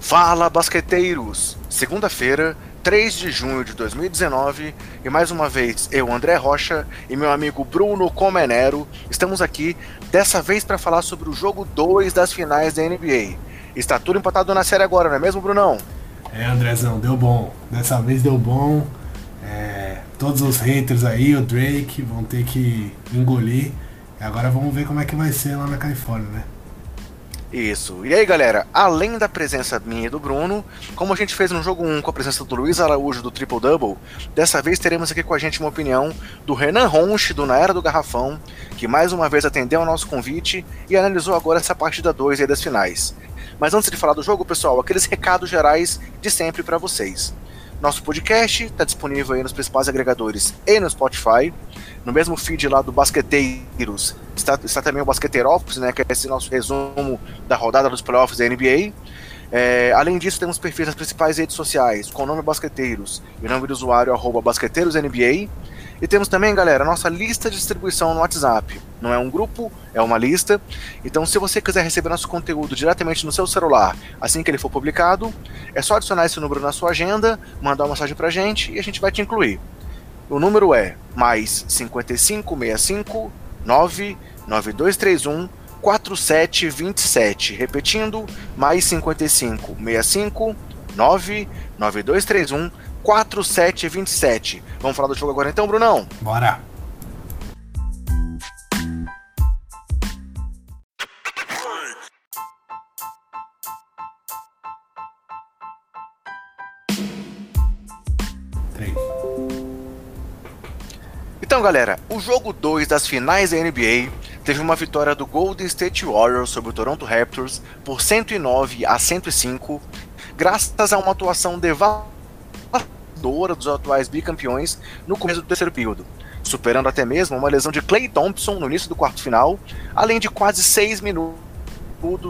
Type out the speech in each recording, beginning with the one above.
Fala, basqueteiros! Segunda-feira, 3 de junho de 2019, e mais uma vez eu, André Rocha, e meu amigo Bruno Comenero estamos aqui, dessa vez para falar sobre o jogo 2 das finais da NBA. Está tudo empatado na série agora, não é mesmo, Brunão? É, Andrezão, deu bom. Dessa vez deu bom. É, todos os haters aí, o Drake, vão ter que engolir. E agora vamos ver como é que vai ser lá na Califórnia, né? Isso. E aí, galera, além da presença minha e do Bruno, como a gente fez no jogo 1 com a presença do Luiz Araújo do Triple Double, dessa vez teremos aqui com a gente uma opinião do Renan Ronch, do Na Era do Garrafão, que mais uma vez atendeu ao nosso convite e analisou agora essa partida 2 aí das finais. Mas antes de falar do jogo, pessoal, aqueles recados gerais de sempre para vocês. Nosso podcast está disponível aí nos principais agregadores e no Spotify. No mesmo feed lá do Basqueteiros está, está também o Basqueteiro Office, né, que é esse nosso resumo da rodada dos playoffs da NBA. É, além disso, temos perfis nas principais redes sociais, com o nome Basqueteiros e o nome do usuário arroba BasqueteirosNBA. E temos também, galera, a nossa lista de distribuição no WhatsApp. Não é um grupo, é uma lista. Então, se você quiser receber nosso conteúdo diretamente no seu celular, assim que ele for publicado, é só adicionar esse número na sua agenda, mandar uma mensagem pra gente e a gente vai te incluir. O número é mais 5565 99231 4727. Repetindo, mais 55 65 99231 4727. Vamos falar do jogo agora então, Brunão? Bora! Três. Então, galera, o jogo 2 das finais da NBA teve uma vitória do Golden State Warriors sobre o Toronto Raptors por 109 a 105, graças a uma atuação devastadora dos atuais bicampeões no começo do terceiro período, superando até mesmo uma lesão de Clay Thompson no início do quarto final, além de quase seis minutos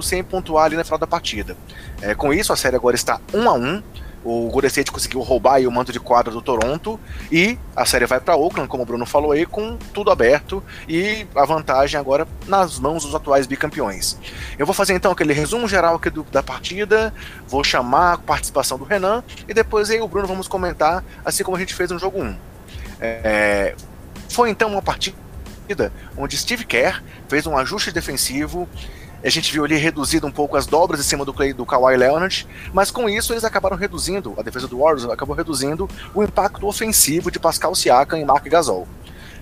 sem pontuar ali na final da partida. É, com isso, a série agora está 1 a 1 o Golden State conseguiu roubar o manto de quadra do Toronto e a série vai para Oakland, como o Bruno falou aí, com tudo aberto e a vantagem agora nas mãos dos atuais bicampeões. Eu vou fazer então aquele resumo geral aqui do, da partida, vou chamar a participação do Renan e depois aí o Bruno vamos comentar, assim como a gente fez no jogo 1. É, foi então uma partida onde Steve Kerr fez um ajuste defensivo a gente viu ali reduzido um pouco as dobras em cima do, Clay, do Kawhi Leonard, mas com isso eles acabaram reduzindo, a defesa do Warriors acabou reduzindo o impacto ofensivo de Pascal Siakam e Mark Gasol.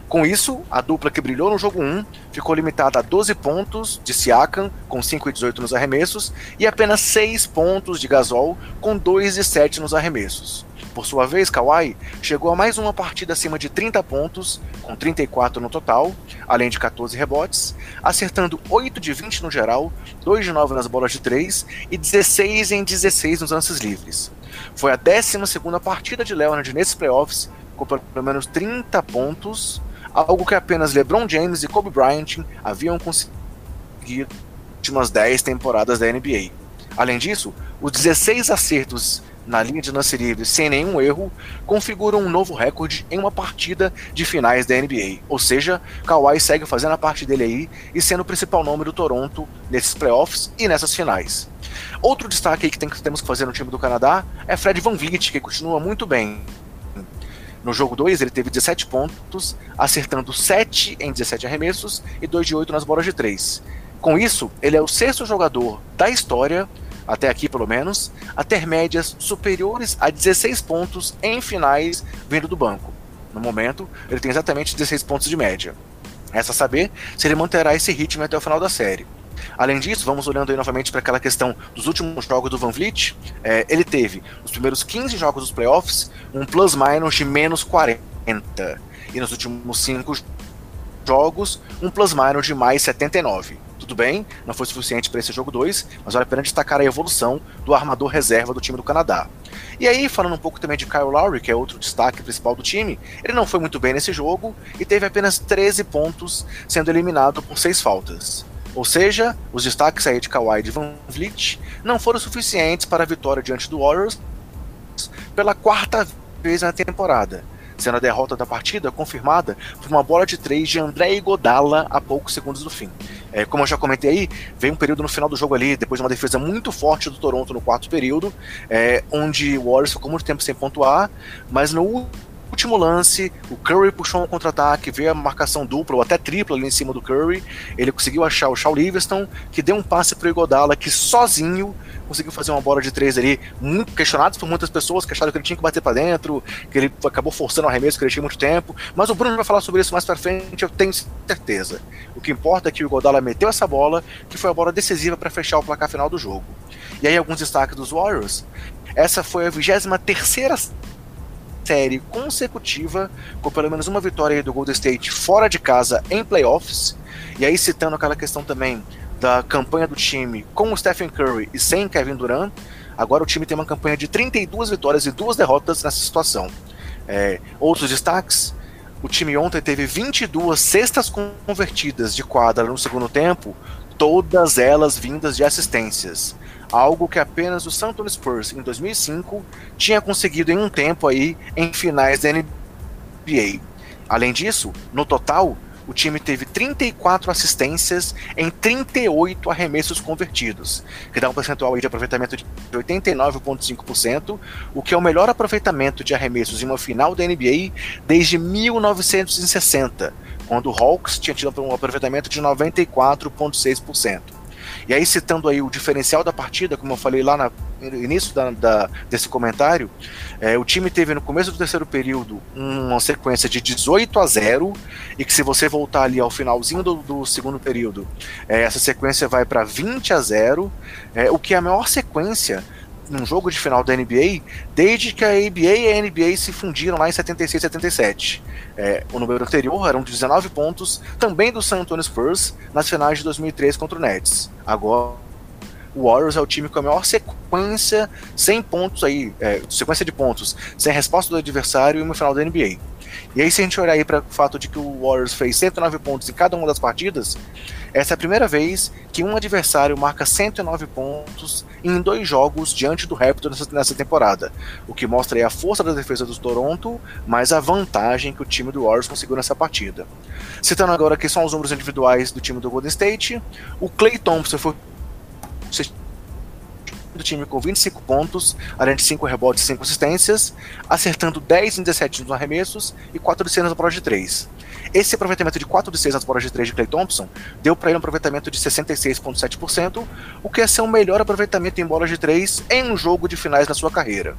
Com isso, a dupla que brilhou no jogo 1 ficou limitada a 12 pontos de Siakam, com 5 e 18 nos arremessos, e apenas 6 pontos de Gasol, com 2 e 7 nos arremessos. Por sua vez, Kawhi chegou a mais uma partida acima de 30 pontos, com 34 no total, além de 14 rebotes, acertando 8 de 20 no geral, 2 de 9 nas bolas de 3 e 16 em 16 nos lances livres. Foi a 12 partida de Leonard nesses playoffs, com pelo menos 30 pontos, algo que apenas LeBron James e Kobe Bryant haviam conseguido nas últimas 10 temporadas da NBA. Além disso, os 16 acertos na linha de lance livre sem nenhum erro, configuram um novo recorde em uma partida de finais da NBA. Ou seja, Kawhi segue fazendo a parte dele aí e sendo o principal nome do Toronto nesses playoffs e nessas finais. Outro destaque que, tem, que temos que fazer no time do Canadá é Fred Van Vliet, que continua muito bem. No jogo 2, ele teve 17 pontos, acertando 7 em 17 arremessos e 2 de 8 nas bolas de 3. Com isso, ele é o sexto jogador da história até aqui pelo menos, a ter médias superiores a 16 pontos em finais vindo do banco. No momento, ele tem exatamente 16 pontos de média. Resta saber se ele manterá esse ritmo até o final da série. Além disso, vamos olhando aí novamente para aquela questão dos últimos jogos do Van Vliet. É, ele teve, nos primeiros 15 jogos dos playoffs, um plus-minus de menos 40. E nos últimos 5 jogos, um plus-minus de mais 79. Tudo bem, não foi suficiente para esse jogo 2, mas vale a pena destacar a evolução do armador reserva do time do Canadá. E aí, falando um pouco também de Kyle Lowry, que é outro destaque principal do time, ele não foi muito bem nesse jogo e teve apenas 13 pontos, sendo eliminado por 6 faltas. Ou seja, os destaques aí de Kawhi e de Van Vliet não foram suficientes para a vitória diante do Warriors pela quarta vez na temporada, sendo a derrota da partida confirmada por uma bola de três de André Godala a poucos segundos do fim. É, como eu já comentei aí, veio um período no final do jogo ali, depois de uma defesa muito forte do Toronto no quarto período, é, onde o Warriors ficou muito tempo sem pontuar, mas no último lance, o Curry puxou um contra-ataque, veio a marcação dupla ou até tripla ali em cima do Curry. Ele conseguiu achar o Shaw Livingston, que deu um passe pro Igodala, que sozinho conseguiu fazer uma bola de três ali, muito questionado por muitas pessoas, que acharam que ele tinha que bater para dentro, que ele acabou forçando o arremesso, que ele tinha muito tempo. Mas o Bruno vai falar sobre isso mais pra frente, eu tenho certeza. O que importa é que o Igodala meteu essa bola, que foi a bola decisiva para fechar o placar final do jogo. E aí, alguns destaques dos Warriors. Essa foi a 23 terceira série consecutiva com pelo menos uma vitória do Golden State fora de casa em playoffs. E aí citando aquela questão também da campanha do time com o Stephen Curry e sem Kevin Durant, agora o time tem uma campanha de 32 vitórias e duas derrotas nessa situação. É, outros destaques: o time ontem teve 22 cestas convertidas de quadra no segundo tempo, todas elas vindas de assistências algo que apenas o San Antonio Spurs em 2005 tinha conseguido em um tempo aí em finais da NBA. Além disso, no total, o time teve 34 assistências em 38 arremessos convertidos, que dá um percentual de aproveitamento de 89,5%, o que é o melhor aproveitamento de arremessos em uma final da NBA desde 1960, quando o Hawks tinha tido um aproveitamento de 94,6%. E aí, citando aí o diferencial da partida, como eu falei lá no início da, da, desse comentário, é, o time teve no começo do terceiro período uma sequência de 18 a 0, e que se você voltar ali ao finalzinho do, do segundo período, é, essa sequência vai para 20 a 0, é, o que é a maior sequência num jogo de final da NBA desde que a ABA e a NBA se fundiram lá em 76 e 77. É, o número anterior eram 19 pontos, também do San Antonio Spurs, nas finais de 2003 contra o Nets. Agora, o Warriors é o time com a maior sequência sem pontos aí, é, sequência de pontos, sem resposta do adversário em uma final da NBA. E aí, se a gente olhar aí para o fato de que o Warriors fez 109 pontos em cada uma das partidas, essa é a primeira vez que um adversário marca 109 pontos em dois jogos diante do Raptors nessa temporada, o que mostra aí a força da defesa do Toronto, mas a vantagem que o time do Warriors conseguiu nessa partida. Citando agora aqui só os números individuais do time do Golden State, o Clay Thompson foi do time com 25 pontos, além de 5 rebotes e 5 assistências, acertando 10 em 17 nos arremessos e 4 de 6 nas bolas de 3. Esse aproveitamento de 4 de 6 nas bolas de 3 de Clay Thompson deu para ele um aproveitamento de 66,7%, o que é ser o melhor aproveitamento em bolas de 3 em um jogo de finais na sua carreira.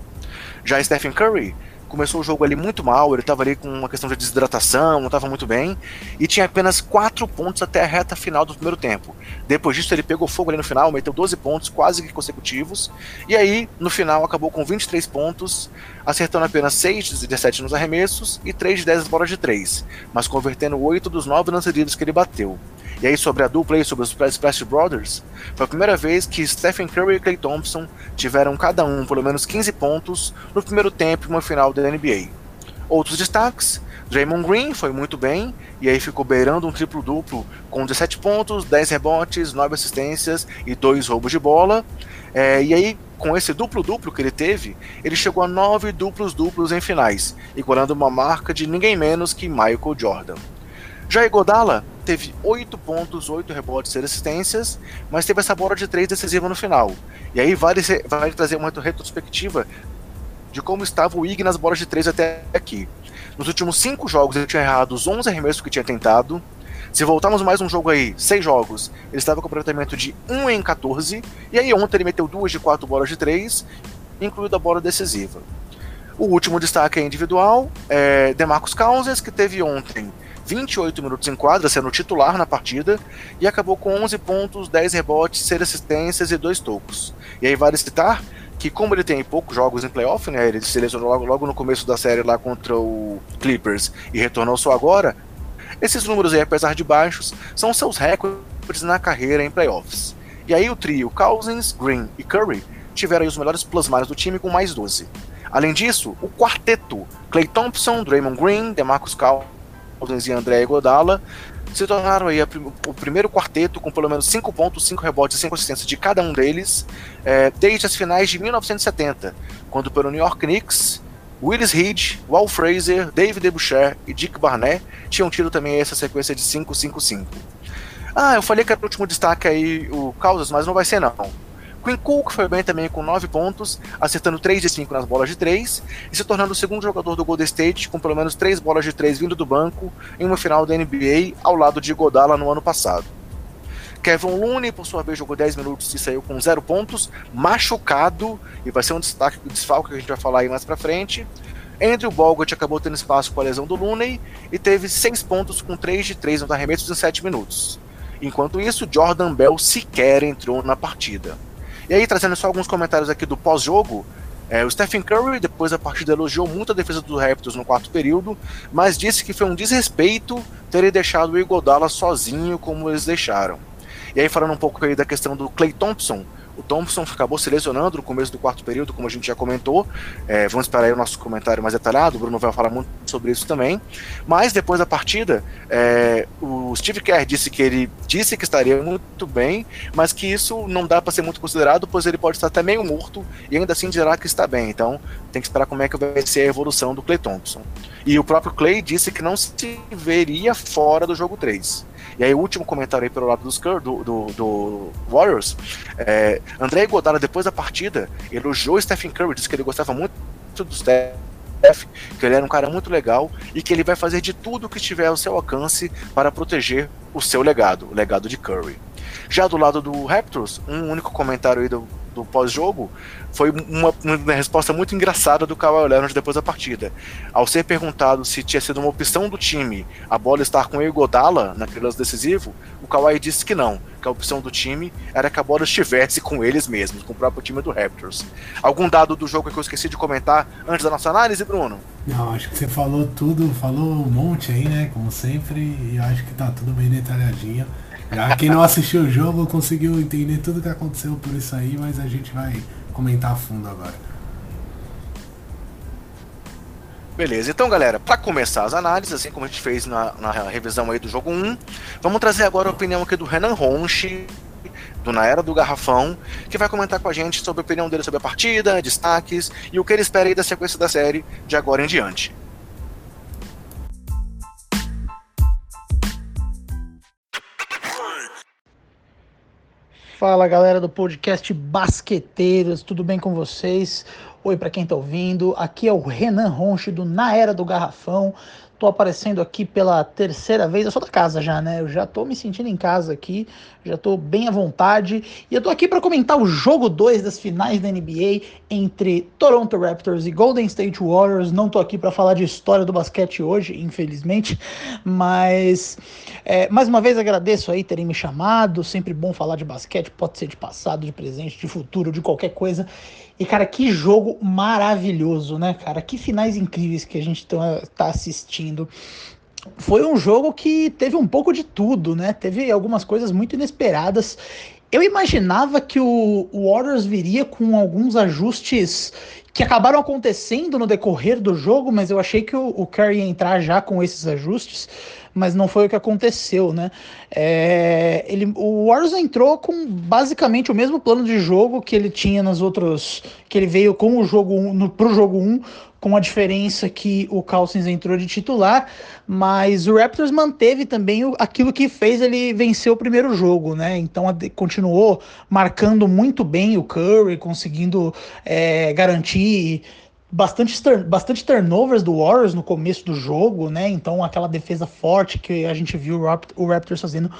Já Stephen Curry começou o jogo ali muito mal, ele estava ali com uma questão de desidratação, não estava muito bem, e tinha apenas 4 pontos até a reta final do primeiro tempo. Depois disso, ele pegou fogo ali no final, meteu 12 pontos quase que consecutivos, e aí, no final, acabou com 23 pontos, acertando apenas 6 de 17 nos arremessos e 3 de 10 nas bolas de 3, mas convertendo 8 dos 9 lances livres que ele bateu. E aí, sobre a dupla e sobre os Splash Brothers, foi a primeira vez que Stephen Curry e Clay Thompson tiveram cada um pelo menos 15 pontos no primeiro tempo em uma final da NBA. Outros destaques: Draymond Green foi muito bem, e aí ficou beirando um triplo-duplo com 17 pontos, 10 rebotes, 9 assistências e 2 roubos de bola. É, e aí, com esse duplo-duplo que ele teve, ele chegou a 9 duplos-duplos em finais, igualando uma marca de ninguém menos que Michael Jordan. Já Igodala teve 8 pontos, 8 rebotes e assistências, mas teve essa bola de 3 decisiva no final. E aí vale, vale trazer uma retrospectiva de como estava o Ig nas bolas de 3 até aqui. Nos últimos 5 jogos ele tinha errado os 11 arremessos que tinha tentado. Se voltarmos mais um jogo aí, 6 jogos, ele estava com aproveitamento de 1 em 14. E aí ontem ele meteu 2 de 4 bolas de 3, incluindo a bola decisiva. O último destaque é individual, é Demarcus Cousins, que teve ontem 28 minutos em quadra, sendo titular na partida, e acabou com 11 pontos, 10 rebotes, 6 assistências e 2 tocos. E aí vale citar que como ele tem poucos jogos em playoff, né, ele se lesionou logo, logo no começo da série lá contra o Clippers e retornou só agora, esses números aí, apesar de baixos, são seus recordes na carreira em playoffs. E aí o trio Cousins, Green e Curry tiveram os melhores plus-minus do time com mais 12. Além disso, o quarteto Clay Thompson, Draymond Green, DeMarcus Cousins e André Godala se tornaram aí o primeiro quarteto com pelo menos 5 pontos, 5 rebotes e 5 assistências de cada um deles, é, desde as finais de 1970, quando pelo New York Knicks, Willis Reed, Wal Fraser, David DeBucher e Dick Barnett tinham tido também essa sequência de 5-5-5. Ah, eu falei que era o último destaque aí o Causas, mas não vai ser não. Quinn Cook foi bem também com 9 pontos, acertando 3 de 5 nas bolas de 3 e se tornando o segundo jogador do Golden State com pelo menos 3 bolas de 3 vindo do banco em uma final da NBA ao lado de Godala no ano passado. Kevin Looney, por sua vez, jogou 10 minutos e saiu com 0 pontos, machucado, e vai ser um destaque, um desfalque que a gente vai falar aí mais pra frente. Andrew Bogut acabou tendo espaço com a lesão do Looney e teve 6 pontos com 3 de 3 nos arremessos em 7 minutos. Enquanto isso, Jordan Bell sequer entrou na partida. E aí, trazendo só alguns comentários aqui do pós-jogo, é, o Stephen Curry, depois da partida, elogiou muito a defesa dos Raptors no quarto período, mas disse que foi um desrespeito terem deixado o Iguodala sozinho como eles deixaram. E aí, falando um pouco aí da questão do Clay Thompson, o Thompson acabou se lesionando no começo do quarto período, como a gente já comentou. É, vamos esperar aí o nosso comentário mais detalhado. O Bruno vai falar muito sobre isso também. Mas depois da partida, é, o Steve Kerr disse que ele disse que estaria muito bem, mas que isso não dá para ser muito considerado, pois ele pode estar até meio morto e ainda assim dirá que está bem. Então tem que esperar como é que vai ser a evolução do Clay Thompson. E o próprio Clay disse que não se veria fora do jogo 3. E aí, o último comentário aí pelo lado dos, do, do, do Warriors, é, André Godala, depois da partida, elogiou Stephen Curry, disse que ele gostava muito do Steph, que ele era um cara muito legal e que ele vai fazer de tudo que estiver ao seu alcance para proteger o seu legado, o legado de Curry. Já do lado do Raptors, um único comentário aí do, do pós-jogo foi uma, uma, resposta muito engraçada do Kawhi Leonard depois da partida. Ao ser perguntado se tinha sido uma opção do time a bola estar com o Godala naquele lance decisivo, o Kawhi disse que não, que a opção do time era que a bola estivesse com eles mesmos, com o próprio time do Raptors. Algum dado do jogo que eu esqueci de comentar antes da nossa análise, Bruno? Não, acho que você falou tudo, falou um monte aí, né? Como sempre, e acho que tá tudo bem detalhadinho. Já quem não assistiu o jogo conseguiu entender tudo que aconteceu por isso aí, mas a gente vai comentar a fundo agora. Beleza, então galera, para começar as análises, assim como a gente fez na, na, revisão aí do jogo 1, vamos trazer agora a opinião aqui do Renan Ronchi, do Na Era do Garrafão, que vai comentar com a gente sobre a opinião dele sobre a partida, destaques e o que ele espera aí da sequência da série de agora em diante. Fala galera do podcast Basqueteiros, tudo bem com vocês? Oi para quem tá ouvindo, aqui é o Renan Ronche do Na Era do Garrafão. Tô aparecendo aqui pela terceira vez. Eu sou da casa já, né? Eu já tô me sentindo em casa aqui, já tô bem à vontade. E eu tô aqui para comentar o jogo 2 das finais da NBA entre Toronto Raptors e Golden State Warriors. Não tô aqui para falar de história do basquete hoje, infelizmente, mas é, mais uma vez agradeço aí terem me chamado. Sempre bom falar de basquete, pode ser de passado, de presente, de futuro, de qualquer coisa. E, cara, que jogo maravilhoso, né, cara? Que finais incríveis que a gente tá, tá assistindo. Foi um jogo que teve um pouco de tudo, né? Teve algumas coisas muito inesperadas. Eu imaginava que o Warriors viria com alguns ajustes que acabaram acontecendo no decorrer do jogo, mas eu achei que o, Curry ia entrar já com esses ajustes mas não foi o que aconteceu, né? É, ele, o Warriors entrou com basicamente o mesmo plano de jogo que ele tinha nos outros, que ele veio com o jogo 1, no, pro jogo 1, com a diferença que o Cousins entrou de titular, mas o Raptors manteve também o, aquilo que fez ele vencer o primeiro jogo, né? Então a, continuou marcando muito bem o Curry, conseguindo é, garantir bastante, bastante turnovers do Warriors no começo do jogo, né? Então aquela defesa forte que a gente viu o Raptors fazendo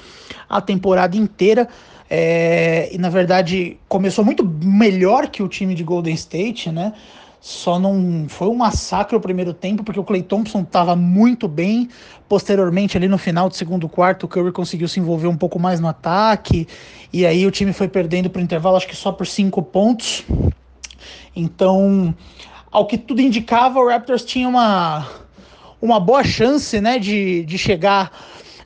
a temporada inteira. É, e na verdade começou muito melhor que o time de Golden State, né? Só não foi um massacre o primeiro tempo, porque o Clay Thompson estava muito bem. Posteriormente, ali no final do segundo quarto, o Curry conseguiu se envolver um pouco mais no ataque. E aí o time foi perdendo para o intervalo, acho que só por cinco pontos. Então, ao que tudo indicava, o Raptors tinha uma, uma boa chance né, de, de chegar,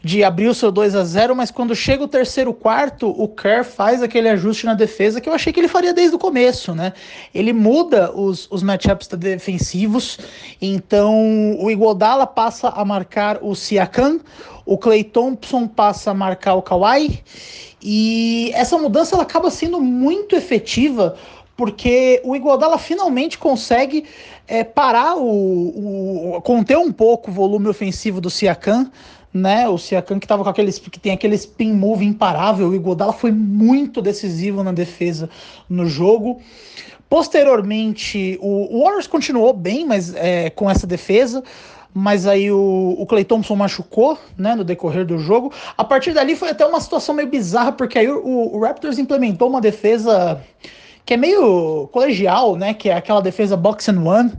de abrir o seu 2 a 0 mas quando chega o terceiro quarto, o Kerr faz aquele ajuste na defesa que eu achei que ele faria desde o começo, né? Ele muda os, os matchups defensivos, então o Iguodala passa a marcar o Siakam, o Clay Thompson passa a marcar o Kawhi, e essa mudança ela acaba sendo muito efetiva porque o Iguodala finalmente consegue é, parar o, o, conter um pouco o volume ofensivo do Siakam, né? O Siakam que tava com aqueles que tem aquele spin move imparável, o Iguodala foi muito decisivo na defesa no jogo. Posteriormente, o, o Warriors continuou bem, mas é, com essa defesa mas aí o, o Clay Thompson machucou, né, no decorrer do jogo. A partir dali foi até uma situação meio bizarra, porque aí o, o Raptors implementou uma defesa que é meio colegial, né, que é aquela defesa box and one,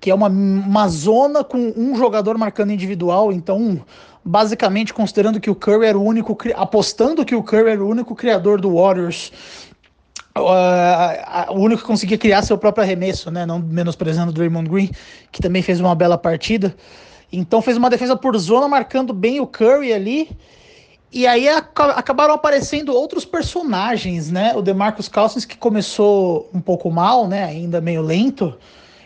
que é uma, uma zona com um jogador marcando individual, então basicamente considerando que o Curry era o único, apostando que o Curry era o único criador do Warriors, uh, o único que conseguia criar seu próprio arremesso, né? Não menosprezando o Draymond Green, que também fez uma bela partida. Então fez uma defesa por zona, marcando bem o Curry ali. E aí acabaram aparecendo outros personagens, né? O DeMarcus Cousins, que começou um pouco mal, né? Ainda meio lento.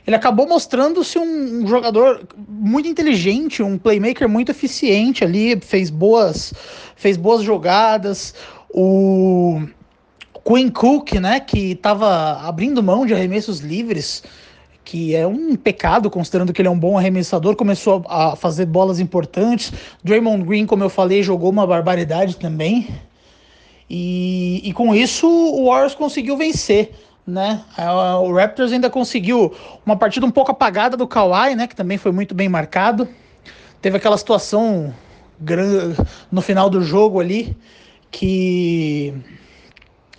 Ele acabou mostrando-se um, um, jogador muito inteligente, um playmaker muito eficiente ali, fez boas, fez boas jogadas. O Quinn Cook, né, que estava abrindo mão de arremessos livres, que é um pecado considerando que ele é um bom arremessador, começou a fazer bolas importantes. Draymond Green, como eu falei, jogou uma barbaridade também. E, e com isso o Warriors conseguiu vencer. Né? O Raptors ainda conseguiu uma partida um pouco apagada do Kawhi, né? Que também foi muito bem marcado. Teve aquela situação no final do jogo ali que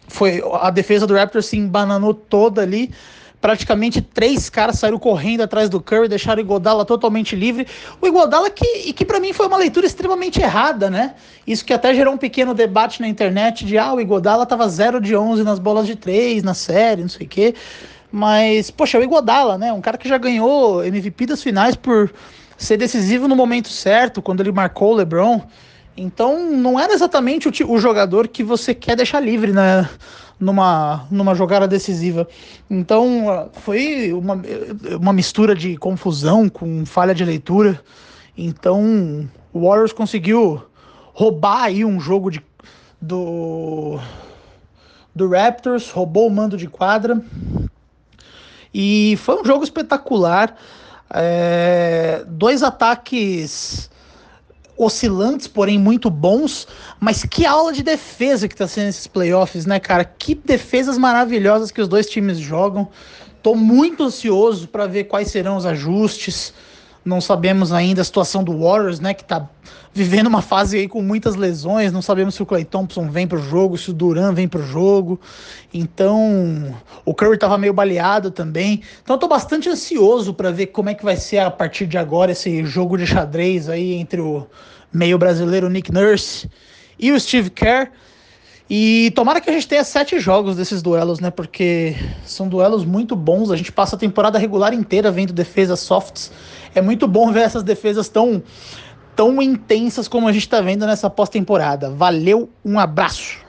foi a defesa do Raptors se embananou toda ali. Praticamente três caras saíram correndo atrás do Curry, deixaram o Iguodala totalmente livre. O Iguodala que, que para mim foi uma leitura extremamente errada, né? Isso que até gerou um pequeno debate na internet de ah, o Iguodala tava 0 de 11 nas bolas de três na série, não sei o quê. Mas, poxa, o Iguodala, né? Um cara que já ganhou MVP das finais por ser decisivo no momento certo, quando ele marcou o LeBron. Então não era exatamente o, o jogador que você quer deixar livre né, numa, numa jogada decisiva. Então foi uma, uma mistura de confusão com falha de leitura. Então o Warriors conseguiu roubar aí um jogo de, do, do Raptors, roubou o mando de quadra. E foi um jogo espetacular. É, dois ataques oscilantes, porém muito bons. Mas que aula de defesa que tá sendo esses playoffs, né, cara? Que defesas maravilhosas que os dois times jogam. Tô muito ansioso para ver quais serão os ajustes. Não sabemos ainda a situação do Warriors, né, que tá vivendo uma fase aí com muitas lesões. Não sabemos se o Clay Thompson vem pro jogo, se o Duran vem pro jogo. Então, o Curry tava meio baleado também. Então, tô bastante ansioso para ver como é que vai ser a partir de agora esse jogo de xadrez aí entre o meio brasileiro Nick Nurse e o Steve Kerr. E tomara que a gente tenha sete jogos desses duelos, né? Porque são duelos muito bons. A gente passa a temporada regular inteira vendo defesas softs. É muito bom ver essas defesas tão, tão intensas como a gente está vendo nessa pós-temporada. Valeu, um abraço.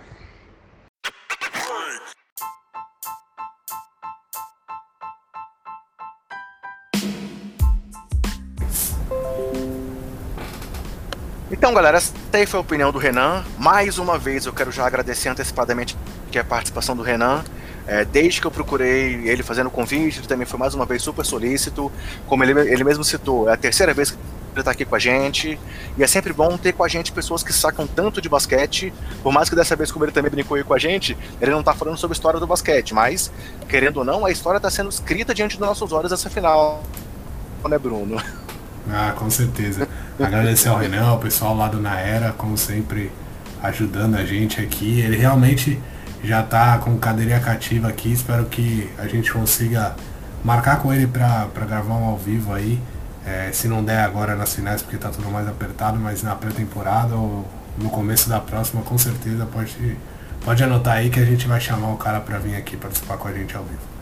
Então, galera, essa aí foi a opinião do Renan. Mais uma vez, eu quero já agradecer antecipadamente a participação do Renan. É, desde que eu procurei ele fazendo convite, ele também foi mais uma vez super solícito. Como ele, ele mesmo citou, é a terceira vez que ele está aqui com a gente. E é sempre bom ter com a gente pessoas que sacam tanto de basquete. Por mais que dessa vez, como ele também brincou aí com a gente, ele não está falando sobre a história do basquete. Mas, querendo ou não, a história está sendo escrita diante dos nossos olhos essa final, né, Bruno? Ah, com certeza. Agradecer ao Renan, ao pessoal lá do Naera, como sempre, ajudando a gente aqui. Ele realmente já está com cadeirinha cativa aqui. Espero que a gente consiga marcar com ele para gravar um ao vivo aí. É, se não der agora nas finais, porque está tudo mais apertado, mas na pré-temporada ou no começo da próxima, com certeza pode, pode anotar aí que a gente vai chamar o cara para vir aqui participar com a gente ao vivo.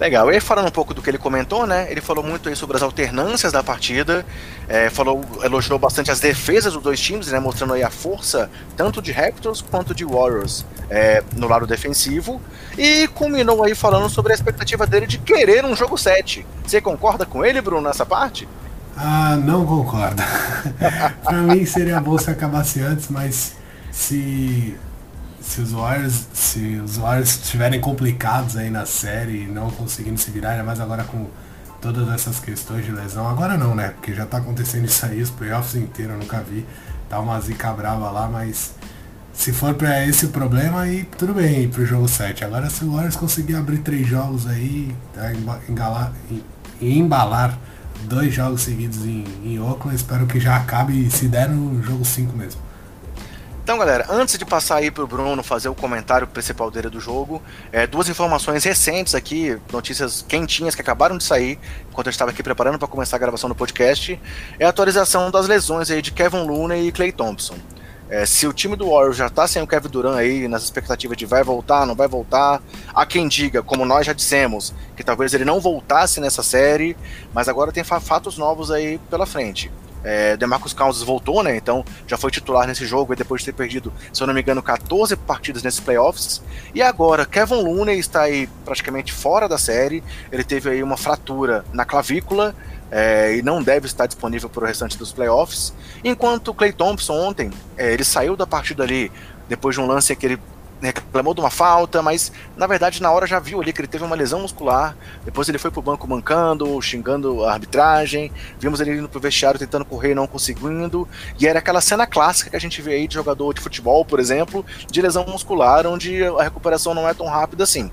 Legal. E falando um pouco do que ele comentou, né? Ele falou muito aí sobre as alternâncias da partida, é, falou, elogiou bastante as defesas dos dois times, né? Mostrando aí a força tanto de Raptors quanto de Warriors é, no lado defensivo. E culminou aí falando sobre a expectativa dele de querer um jogo 7. Você concorda com ele, Bruno, nessa parte? Ah, não concordo. pra mim seria bom se acabasse antes, mas se se os Warriors, se os Warriors estiverem complicados aí na série e não conseguindo se virar, ainda mais agora com todas essas questões de lesão. Agora não, né? Porque já tá acontecendo isso aí, os playoffs inteiros, eu nunca vi. Tá uma zica brava lá, mas se for para esse o problema, aí tudo bem pro jogo 7. Agora se o Warriors conseguir abrir três jogos aí, tá, engalar, e embalar dois jogos seguidos em, em Oakland, espero que já acabe se der no jogo 5 mesmo. Então, galera, antes de passar aí pro Bruno fazer o comentário principal dele do jogo, é, duas informações recentes aqui, notícias quentinhas que acabaram de sair, enquanto eu estava aqui preparando para começar a gravação do podcast, é a atualização das lesões aí de Kevin Looney e Clay Thompson. É, se o time do Warriors já está sem o Kevin Durant aí, nas expectativas de vai voltar, não vai voltar, há quem diga, como nós já dissemos, que talvez ele não voltasse nessa série, mas agora tem fatos novos aí pela frente. É, Demarcus Cousins voltou, né? Então já foi titular nesse jogo depois de ter perdido, se eu não me engano, 14 partidas nesses playoffs. E agora, Kevin Looney está aí praticamente fora da série. Ele teve aí uma fratura na clavícula é, e não deve estar disponível para o restante dos playoffs. Enquanto Clay Thompson ontem, é, ele saiu da partida ali depois de um lance que ele reclamou de uma falta, mas na verdade na hora já viu ali que ele teve uma lesão muscular. Depois ele foi pro banco mancando, xingando a arbitragem. Vimos ele indo pro vestiário tentando correr e não conseguindo. E era aquela cena clássica que a gente vê aí de jogador de futebol, por exemplo, de lesão muscular, onde a recuperação não é tão rápida assim.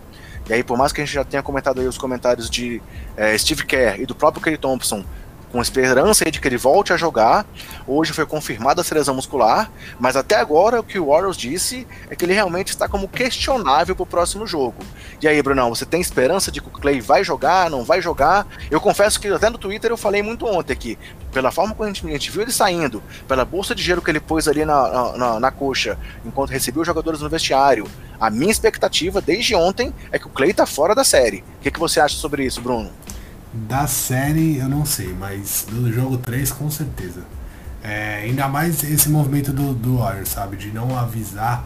E aí, por mais que a gente já tenha comentado aí os comentários de é, Steve Kerr e do próprio Kelly Thompson com esperança de que ele volte a jogar. Hoje foi confirmada a lesão muscular, mas até agora o que o Warriors disse é que ele realmente está como questionável para o próximo jogo. E aí, Brunão, você tem esperança de que o Clay vai jogar, não vai jogar? Eu confesso que até no Twitter eu falei muito ontem aqui, pela forma como a gente, a gente viu ele saindo, pela bolsa de gelo que ele pôs ali na, na, na coxa, enquanto recebia os jogadores no vestiário, a minha expectativa desde ontem é que o Clay está fora da série. O que, que você acha sobre isso, Bruno? Da série eu não sei, mas do jogo 3 com certeza. É, ainda mais esse movimento do, do Warriors, sabe? De não avisar,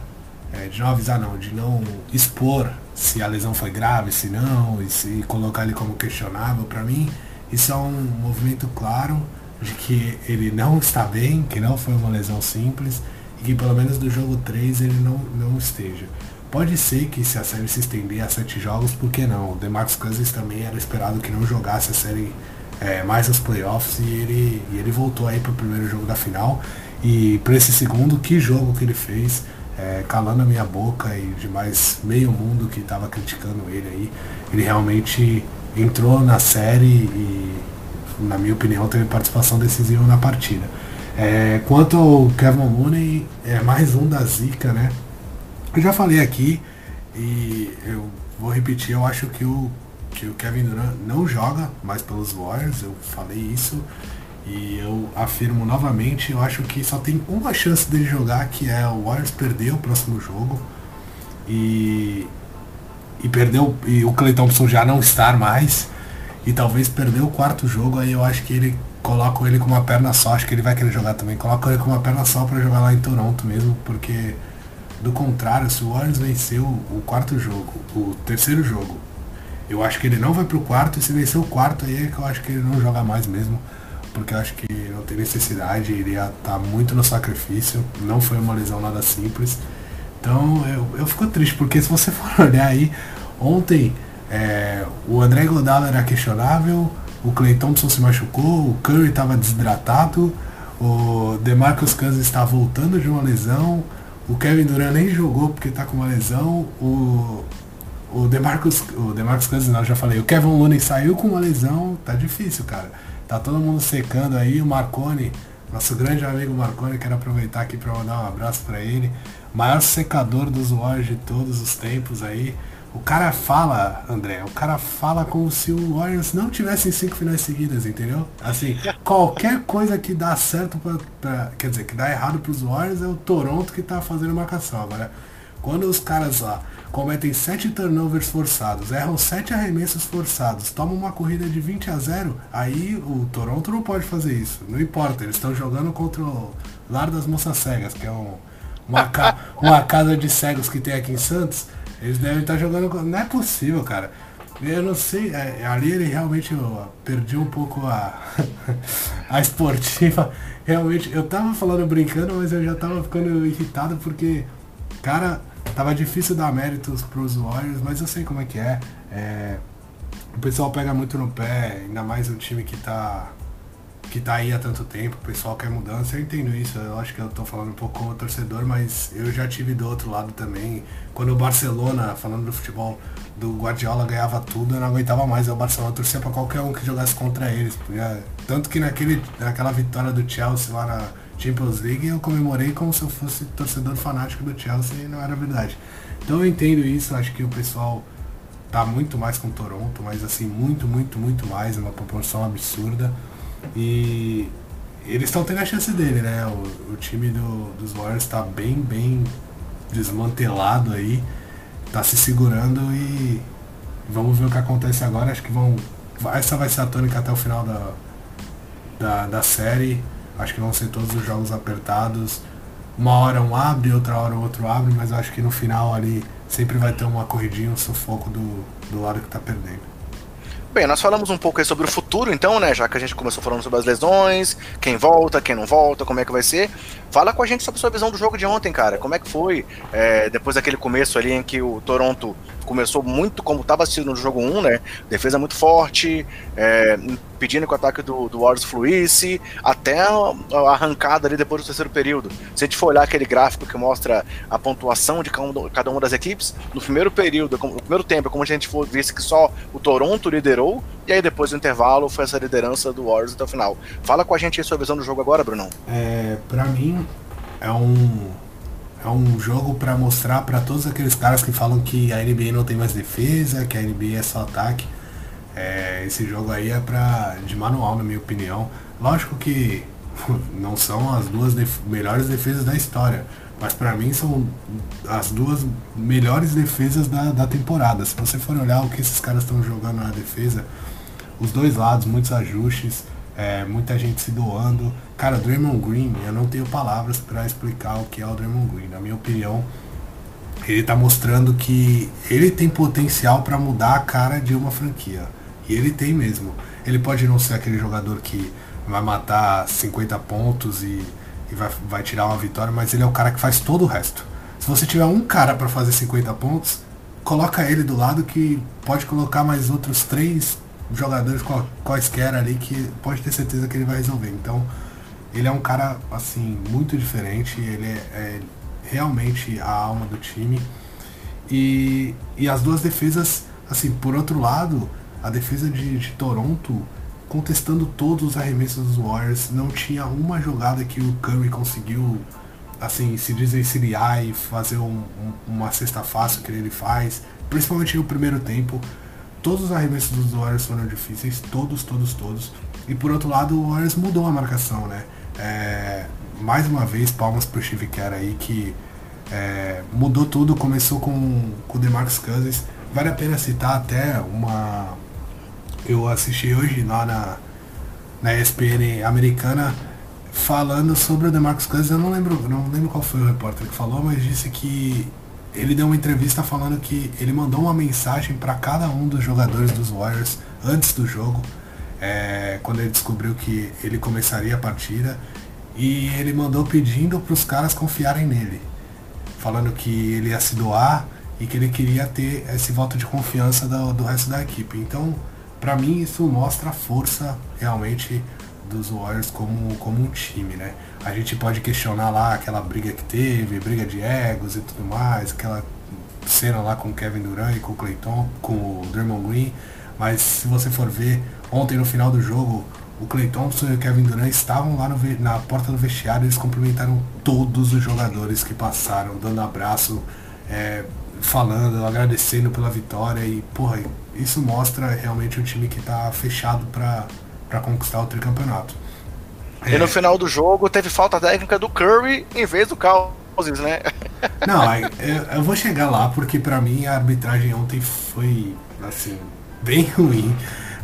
é, de não avisar não, de não expor se a lesão foi grave, se não, e se colocar ele como questionável, para mim isso é um movimento claro de que ele não está bem, que não foi uma lesão simples, e que pelo menos do jogo 3 ele não, não esteja. Pode ser que se a série se estender a sete jogos, por que não? O DeMarcus Cousins também era esperado que não jogasse a série é, mais os playoffs e ele, e ele voltou aí para o primeiro jogo da final. E para esse segundo, que jogo que ele fez, é, calando a minha boca e de mais meio mundo que estava criticando ele aí. Ele realmente entrou na série e, na minha opinião, teve participação decisiva na partida. É, quanto ao Kevin Mooney, é mais um da zica, né? Eu já falei aqui e eu vou repetir, eu acho que o, que o Kevin Durant não joga mais pelos Warriors, eu falei isso e eu afirmo novamente, eu acho que só tem uma chance dele jogar, que é o Warriors perder o próximo jogo e, e perdeu e o Clay Thompson já não estar mais e talvez perder o quarto jogo, aí eu acho que ele coloca ele com uma perna só, acho que ele vai querer jogar também, coloca ele com uma perna só para jogar lá em Toronto mesmo, porque do contrário, se o Warriors venceu o quarto jogo, o terceiro jogo, eu acho que ele não vai pro quarto e se vencer o quarto aí é que eu acho que ele não joga mais mesmo. Porque eu acho que não tem necessidade, iria estar tá muito no sacrifício. Não foi uma lesão nada simples. Então eu, eu fico triste, porque se você for olhar aí, ontem é, o André Godala era questionável, o Clay Thompson se machucou, o Curry estava desidratado, o DeMarcus Cousins está voltando de uma lesão, o Kevin Durant nem jogou porque tá com uma lesão. O, o Demarcus, o Demarcus Cousins, eu já falei, o Kevin Looney saiu com uma lesão, tá difícil, cara. Tá todo mundo secando aí, o Marconi, nosso grande amigo Marconi, quero aproveitar aqui para mandar um abraço para ele. Maior secador dos Warriors de todos os tempos aí. O cara fala, André, o cara fala como se o Warriors não tivesse cinco finais seguidas, entendeu? Assim, qualquer coisa que dá certo pra, pra, Quer dizer, que dá errado pros Warriors é o Toronto que tá fazendo marcação. Agora, quando os caras lá cometem sete turnovers forçados, erram sete arremessos forçados, tomam uma corrida de 20 a 0, aí o Toronto não pode fazer isso. Não importa, eles estão jogando contra o Lar das Moças Cegas, que é um, uma, uma casa de cegos que tem aqui em Santos. Eles devem estar jogando. Não é possível, cara. Eu não sei, é, ali ele realmente eu, perdi um pouco a, a esportiva. Realmente, eu tava falando brincando, mas eu já tava ficando irritado porque, cara, tava difícil dar méritos pros Warriors, mas eu sei como é que é. é o pessoal pega muito no pé, ainda mais um time que tá que tá aí há tanto tempo, o pessoal quer mudança, eu entendo isso, eu acho que eu tô falando um pouco como torcedor, mas eu já tive do outro lado também. Quando o Barcelona, falando do futebol, do Guardiola ganhava tudo, eu não aguentava mais. O Barcelona torcia pra qualquer um que jogasse contra eles. Porque, tanto que naquele, naquela vitória do Chelsea lá na Champions League eu comemorei como se eu fosse torcedor fanático do Chelsea e não era verdade. Então eu entendo isso, acho que o pessoal tá muito mais com Toronto, mas assim, muito, muito, muito mais, uma proporção absurda. E eles estão tendo a chance dele, né? O, o time do, dos Warriors está bem, bem desmantelado aí, tá se segurando e vamos ver o que acontece agora. Acho que vão. Essa vai ser a tônica até o final da, da, da série. Acho que vão ser todos os jogos apertados. Uma hora um abre, outra hora o outro abre, mas acho que no final ali sempre vai ter uma corridinha, um sufoco do, do lado que tá perdendo. Bem, nós falamos um pouco aí sobre o futuro, então, né? Já que a gente começou falando sobre as lesões, quem volta, quem não volta, como é que vai ser. Fala com a gente sobre a sua visão do jogo de ontem, cara. Como é que foi? É, depois daquele começo ali em que o Toronto começou muito como estava assistindo no jogo 1, né? Defesa muito forte, é, pedindo que o ataque do, do Warriors fluísse, até a, arrancada ali depois do terceiro período. Se a gente for olhar aquele gráfico que mostra a pontuação de cada uma das equipes, no primeiro período, no primeiro tempo, como a gente for, visse que só o Toronto liderou, e aí depois do intervalo foi essa liderança do Warriors até o final. Fala com a gente aí sua visão do jogo agora, Brunão. É, mim, é um é um jogo para mostrar para todos aqueles caras que falam que a NBA não tem mais defesa, que a NBA é só ataque. É, esse jogo aí é pra, de manual, na minha opinião. Lógico que não são as duas def melhores defesas da história, mas para mim são as duas melhores defesas da, da temporada. Se você for olhar o que esses caras estão jogando na defesa, os dois lados, muitos ajustes, é, muita gente se doando. Cara, Draymond Green, eu não tenho palavras para explicar o que é o Draymond Green. Na minha opinião, ele tá mostrando que ele tem potencial para mudar a cara de uma franquia. E ele tem mesmo. Ele pode não ser aquele jogador que vai matar 50 pontos e, e vai, vai tirar uma vitória, mas ele é o cara que faz todo o resto. Se você tiver um cara para fazer 50 pontos, coloca ele do lado que pode colocar mais outros três jogadores quaisquer ali que pode ter certeza que ele vai resolver. Então, ele é um cara, assim, muito diferente. Ele é, é realmente a alma do time. E, e as duas defesas, assim, por outro lado, a defesa de, de Toronto, contestando todos os arremessos dos Warriors, não tinha uma jogada que o Curry conseguiu, assim, se desvencilhar e fazer um, um, uma cesta fácil que ele faz. Principalmente no primeiro tempo Todos os arremessos dos Warriors foram difíceis, todos, todos, todos. E por outro lado, o Warriors mudou a marcação, né? É, mais uma vez, palmas pro Steve Kerr aí, que é, mudou tudo, começou com, com o DeMarcus Cousins. Vale a pena citar até uma... Eu assisti hoje lá na, na ESPN americana falando sobre o DeMarcus Cousins. Eu não lembro, não lembro qual foi o repórter que falou, mas disse que ele deu uma entrevista falando que ele mandou uma mensagem para cada um dos jogadores dos Warriors antes do jogo, é, quando ele descobriu que ele começaria a partida, e ele mandou pedindo para os caras confiarem nele, falando que ele ia se doar e que ele queria ter esse voto de confiança do, do resto da equipe. Então, para mim, isso mostra a força realmente dos Warriors como, como um time, né? A gente pode questionar lá aquela briga que teve, briga de egos e tudo mais, aquela cena lá com o Kevin Durant e com o Clayton, com o Draymond Green, mas se você for ver, ontem no final do jogo, o Clay Thompson e o Kevin Durant estavam lá no, na porta do vestiário, eles cumprimentaram todos os jogadores que passaram, dando abraço, é, falando, agradecendo pela vitória e, porra, isso mostra realmente um time que está fechado para para conquistar o tricampeonato. E é. no final do jogo teve falta técnica do Curry em vez do Cousins, né? Não, eu vou chegar lá porque para mim a arbitragem ontem foi assim bem ruim,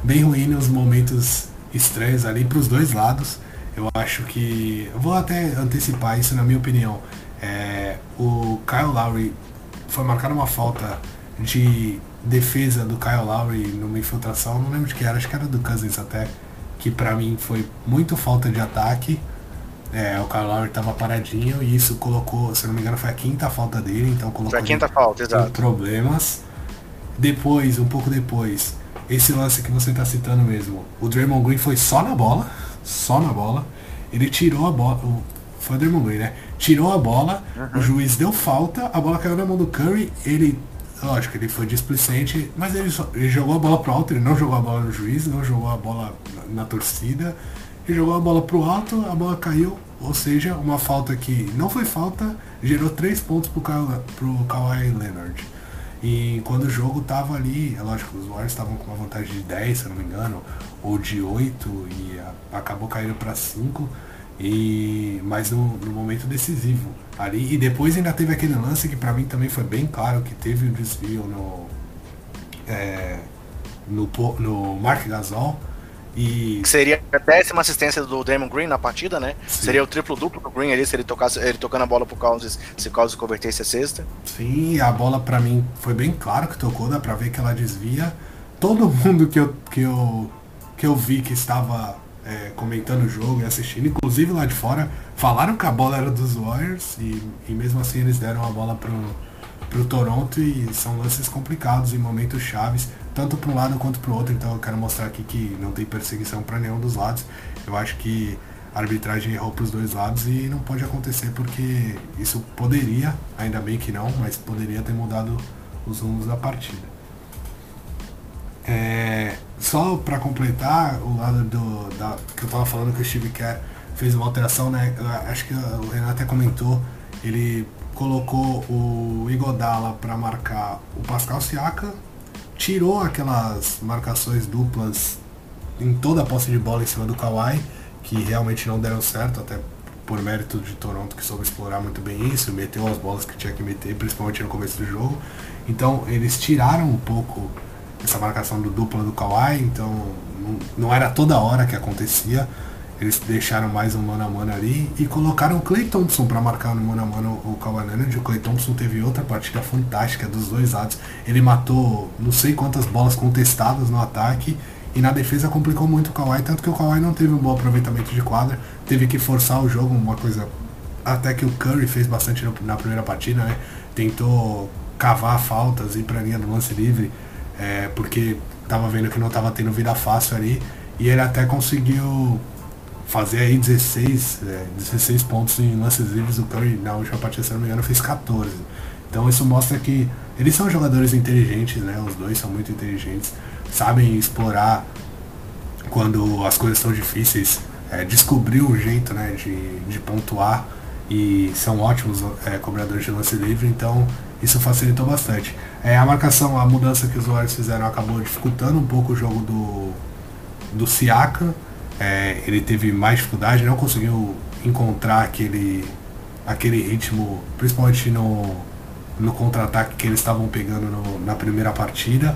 bem ruim nos momentos estranhos ali para os dois lados. Eu acho que eu vou até antecipar isso na minha opinião. É, o Kyle Lowry foi marcar uma falta de defesa do Kyle Lowry numa infiltração, não lembro de que era, acho que era do Cousins até que para mim foi muito falta de ataque. É, o Kyle Lowry tava paradinho e isso colocou, se não me engano, foi a quinta falta dele, então colocou. Foi a quinta falta, exato. Problemas. Depois, um pouco depois, esse lance que você tá citando mesmo, o Draymond Green foi só na bola, só na bola. Ele tirou a bola, foi o Draymond Green, né? Tirou a bola, uhum. o juiz deu falta, a bola caiu na mão do Curry, ele lógico, ele foi displicente, mas ele, só, ele jogou a bola pro alto, ele não jogou a bola no juiz, não jogou a bola na, na torcida, ele jogou a bola pro alto, a bola caiu, ou seja, uma falta que não foi falta, gerou três pontos pro, Kawhi, pro Kawhi Leonard. E quando o jogo tava ali, é lógico, os Warriors estavam com uma vantagem de 10, se eu não me engano, ou de 8, e acabou caindo para 5. E, mas no, no, momento decisivo ali. E depois ainda teve aquele lance que para mim também foi bem claro que teve um desvio no, é, no, no Mark Gasol. E... Seria a décima assistência do Damon Green na partida, né? Sim. Seria o triplo duplo do Green ali se ele tocasse ele tocando a bola pro Cousins, se o Cousins convertesse a sexta. Sim, a bola para mim foi bem claro que tocou, dá pra ver que ela desvia. Todo mundo que eu, que eu, que eu vi que estava é, comentando o jogo e assistindo, inclusive lá de fora, falaram que a bola era dos Warriors e, e mesmo assim eles deram a bola pro, pro Toronto e são lances complicados em momentos chaves, tanto para um lado quanto para o outro. Então eu quero mostrar aqui que não tem perseguição para nenhum dos lados. Eu acho que a arbitragem errou para os dois lados e não pode acontecer porque isso poderia, ainda bem que não, mas poderia ter mudado os rumos da partida. É, só para completar o lado do da, que eu tava falando que o Steve Kerr fez uma alteração, né? Acho que o Renato até comentou, ele colocou o Igodala para marcar o Pascal Siaka, tirou aquelas marcações duplas em toda a posse de bola em cima do Kawhi, que realmente não deram certo, até por mérito de Toronto que soube explorar muito bem isso, meteu as bolas que tinha que meter, principalmente no começo do jogo. Então eles tiraram um pouco essa marcação do dupla do Kawhi, então não, não era toda hora que acontecia. Eles deixaram mais um mano a mano ali e colocaram o Clay Thompson para marcar no mano a mano o Kawhi Leonard. O Clay Thompson teve outra partida fantástica dos dois lados. Ele matou não sei quantas bolas contestadas no ataque e na defesa complicou muito o Kawhi, tanto que o Kawhi não teve um bom aproveitamento de quadra, teve que forçar o jogo, uma coisa até que o Curry fez bastante na primeira partida, né? Tentou cavar faltas, ir para a linha do lance livre é, porque tava vendo que não tava tendo vida fácil ali. E ele até conseguiu fazer aí 16, é, 16 pontos em lances livres. O Curry na última partida, se não me engano, fez 14. Então isso mostra que eles são jogadores inteligentes, né? Os dois são muito inteligentes, sabem explorar quando as coisas estão difíceis, é, descobrir um jeito né, de, de pontuar e são ótimos é, cobradores de lance livre, então isso facilitou bastante. É, a marcação, a mudança que os Warriors fizeram acabou dificultando um pouco o jogo do, do Siaka. É, ele teve mais dificuldade, não conseguiu encontrar aquele, aquele ritmo, principalmente no, no contra-ataque que eles estavam pegando no, na primeira partida.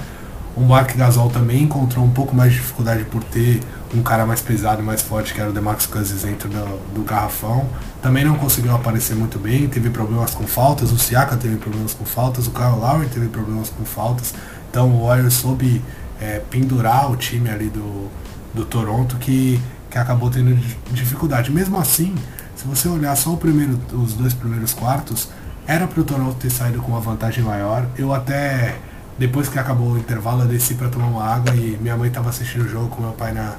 O Mark Gasol também encontrou um pouco mais de dificuldade por ter um cara mais pesado mais forte, que era o Demarcus Cousins dentro do, do garrafão. Também não conseguiu aparecer muito bem, teve problemas com faltas, o Siaka teve problemas com faltas, o Kyle Lowry teve problemas com faltas. Então o Warriors soube é, pendurar o time ali do, do Toronto que, que acabou tendo dificuldade. Mesmo assim, se você olhar só primeiro, os dois primeiros quartos, era para o Toronto ter saído com uma vantagem maior. Eu até depois que acabou o intervalo, eu desci para tomar uma água e minha mãe estava assistindo o jogo com meu pai na,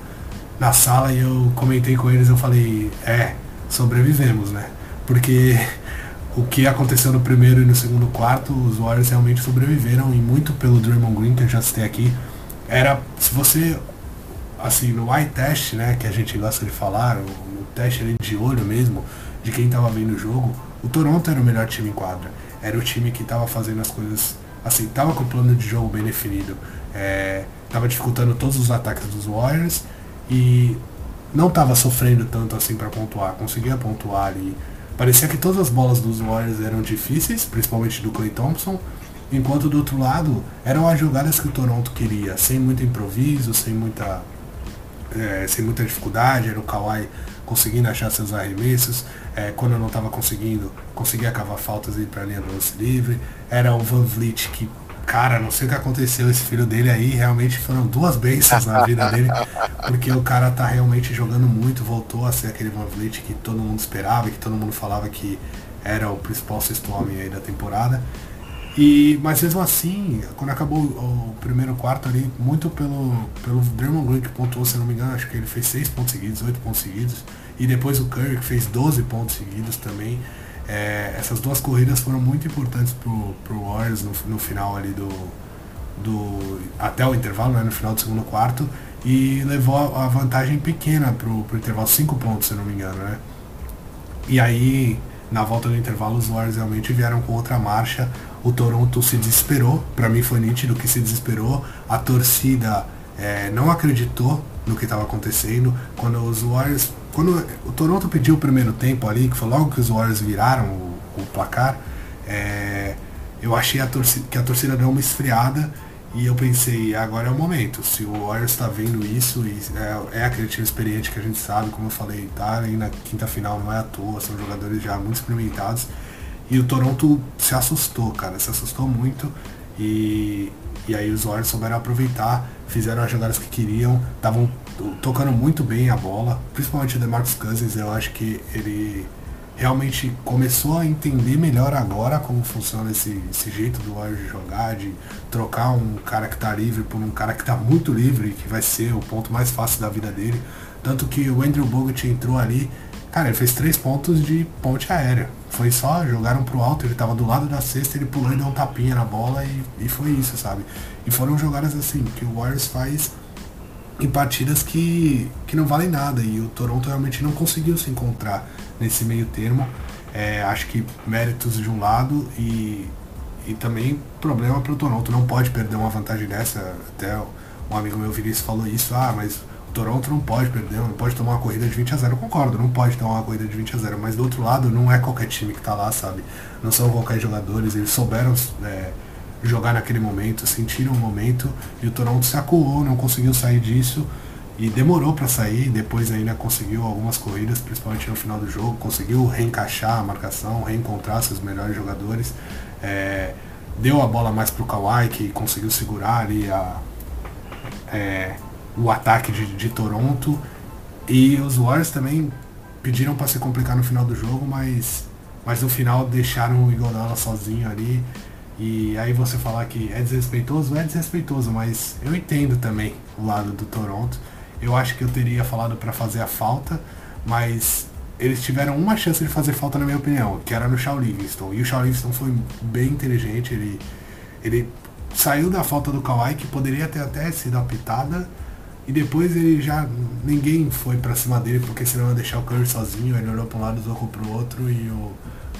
na sala e eu comentei com eles, eu falei, é, sobrevivemos, né? Porque o que aconteceu no primeiro e no segundo quarto, os Warriors realmente sobreviveram e muito pelo Draymond Green, que eu já citei aqui. Era, se você, assim, no eye test, né, que a gente gosta de falar, o, teste ali de olho mesmo, de quem estava vendo o jogo, o Toronto era o melhor time em quadra. Era o time que estava fazendo as coisas assim, tava com o plano de jogo bem definido, é, tava dificultando todos os ataques dos Warriors e não tava sofrendo tanto assim para pontuar, conseguia pontuar ali. Parecia que todas as bolas dos Warriors eram difíceis, principalmente do Clay Thompson, enquanto do outro lado eram as jogadas que o Toronto queria, sem muito improviso, sem muita, é, sem muita dificuldade, era o Kawhi conseguindo achar seus arremessos, é, quando eu não estava conseguindo, conseguia cavar faltas e ir para a linha do lance livre. Era o Van Vliet que Cara, não sei o que aconteceu. Esse filho dele aí realmente foram duas bênçãos na vida dele. Porque o cara tá realmente jogando muito, voltou a ser aquele Van Vliet que todo mundo esperava, que todo mundo falava que era o principal sexto homem aí da temporada. E, mas mesmo assim, quando acabou o primeiro quarto ali, muito pelo, pelo Draymond Green que pontuou, se não me engano, acho que ele fez 6 pontos seguidos, 8 pontos seguidos. E depois o Curry que fez 12 pontos seguidos também. É, essas duas corridas foram muito importantes pro, pro Warriors no, no final ali do, do. até o intervalo, né, no final do segundo quarto. E levou a vantagem pequena pro, pro intervalo, 5 pontos, se não me engano, né? E aí, na volta do intervalo, os Warriors realmente vieram com outra marcha o Toronto se desesperou, para mim foi nítido que se desesperou, a torcida é, não acreditou no que estava acontecendo. Quando os Warriors. Quando o Toronto pediu o primeiro tempo ali, que foi logo que os Warriors viraram o, o placar, é, eu achei a torcida, que a torcida deu uma esfriada e eu pensei, agora é o momento. Se o Warriors está vendo isso, é, é a criativa experiente que a gente sabe, como eu falei, tá aí na quinta final não é à toa, são jogadores já muito experimentados. E o Toronto se assustou, cara, se assustou muito. E, e aí os Warriors souberam aproveitar, fizeram as jogadas que queriam, estavam tocando muito bem a bola, principalmente o DeMarcus Cousins, eu acho que ele realmente começou a entender melhor agora como funciona esse, esse jeito do Warriors de jogar, de trocar um cara que está livre por um cara que está muito livre, que vai ser o ponto mais fácil da vida dele. Tanto que o Andrew Bogut entrou ali Cara, ele fez três pontos de ponte aérea. Foi só, jogaram pro alto, ele tava do lado da cesta, ele pulou e deu um tapinha na bola e, e foi isso, sabe? E foram jogadas assim, que o Warriors faz em partidas que, que não valem nada. E o Toronto realmente não conseguiu se encontrar nesse meio termo. É, acho que méritos de um lado e, e também problema para o Toronto. Não pode perder uma vantagem dessa. Até um amigo meu Vinícius falou isso. Ah, mas Toronto não pode perder, não pode tomar uma corrida de 20 a 0. Eu concordo, não pode tomar uma corrida de 20 a 0. Mas do outro lado, não é qualquer time que tá lá, sabe? Não são qualquer jogadores, eles souberam é, jogar naquele momento, sentiram o momento e o Toronto se acuou, não conseguiu sair disso e demorou para sair. Depois ainda conseguiu algumas corridas, principalmente no final do jogo, conseguiu reencaixar a marcação, reencontrar seus melhores jogadores. É, deu a bola mais pro Kawhi, que conseguiu segurar ali a. É, o ataque de, de Toronto. E os Warriors também pediram para se complicar no final do jogo, mas, mas no final deixaram o Iguodala sozinho ali. E aí você falar que é desrespeitoso, é desrespeitoso, mas eu entendo também o lado do Toronto. Eu acho que eu teria falado para fazer a falta, mas eles tiveram uma chance de fazer falta na minha opinião, que era no Shaw Livingston. E o Shaw Livingston foi bem inteligente, ele, ele saiu da falta do Kawhi, que poderia ter até sido apitada, e depois ele já. Ninguém foi pra cima dele porque senão ia deixar o Curry sozinho. Ele olhou pra um lado, tocou pro outro e o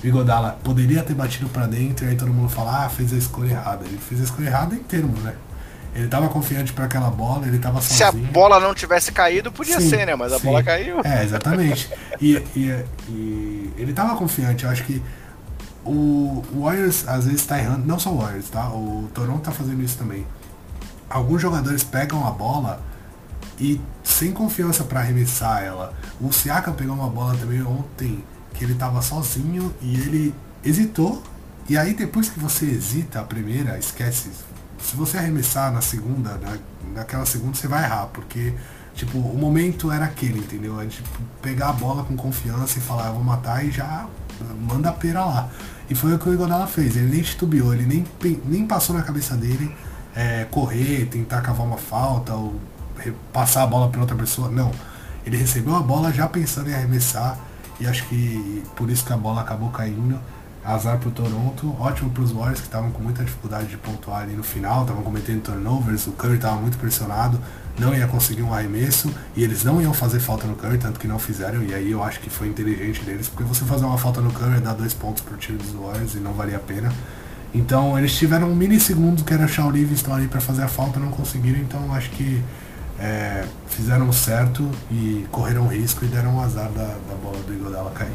Bigodala poderia ter batido pra dentro e aí todo mundo fala, ah, fez a escolha errada. Ele fez a escolha errada em termos, né? Ele tava confiante para aquela bola, ele tava sozinho. Se a bola não tivesse caído, podia sim, ser, né? Mas a sim. bola caiu. É, exatamente. e, e, e, ele tava confiante, eu acho que o Warriors às vezes tá errando, não só o Warriors, tá? O Toronto tá fazendo isso também. Alguns jogadores pegam a bola e sem confiança para arremessar ela. O Siaka pegou uma bola também ontem que ele estava sozinho e ele hesitou. E aí depois que você hesita a primeira, esquece. Se você arremessar na segunda, na, naquela segunda você vai errar, porque tipo, o momento era aquele, entendeu? É tipo, pegar a bola com confiança e falar, eu vou matar e já manda a pera lá. E foi o que o Igodala fez, ele nem titubeou, ele nem, nem passou na cabeça dele é, correr, tentar cavar uma falta ou passar a bola para outra pessoa. Não. Ele recebeu a bola já pensando em arremessar. E acho que por isso que a bola acabou caindo. Azar pro Toronto, ótimo pros Warriors que estavam com muita dificuldade de pontuar ali no final, estavam cometendo turnovers, o Curry estava muito pressionado, não ia conseguir um arremesso e eles não iam fazer falta no Curry, tanto que não fizeram, e aí eu acho que foi inteligente deles, porque você fazer uma falta no Curry é dar dois pontos pro time dos Warriors e não valia a pena. Então eles tiveram um milissegundo que era Shaw Livingston ali para fazer a falta, não conseguiram, então acho que é, fizeram certo e correram risco e deram um azar da, da bola do Igodala cair.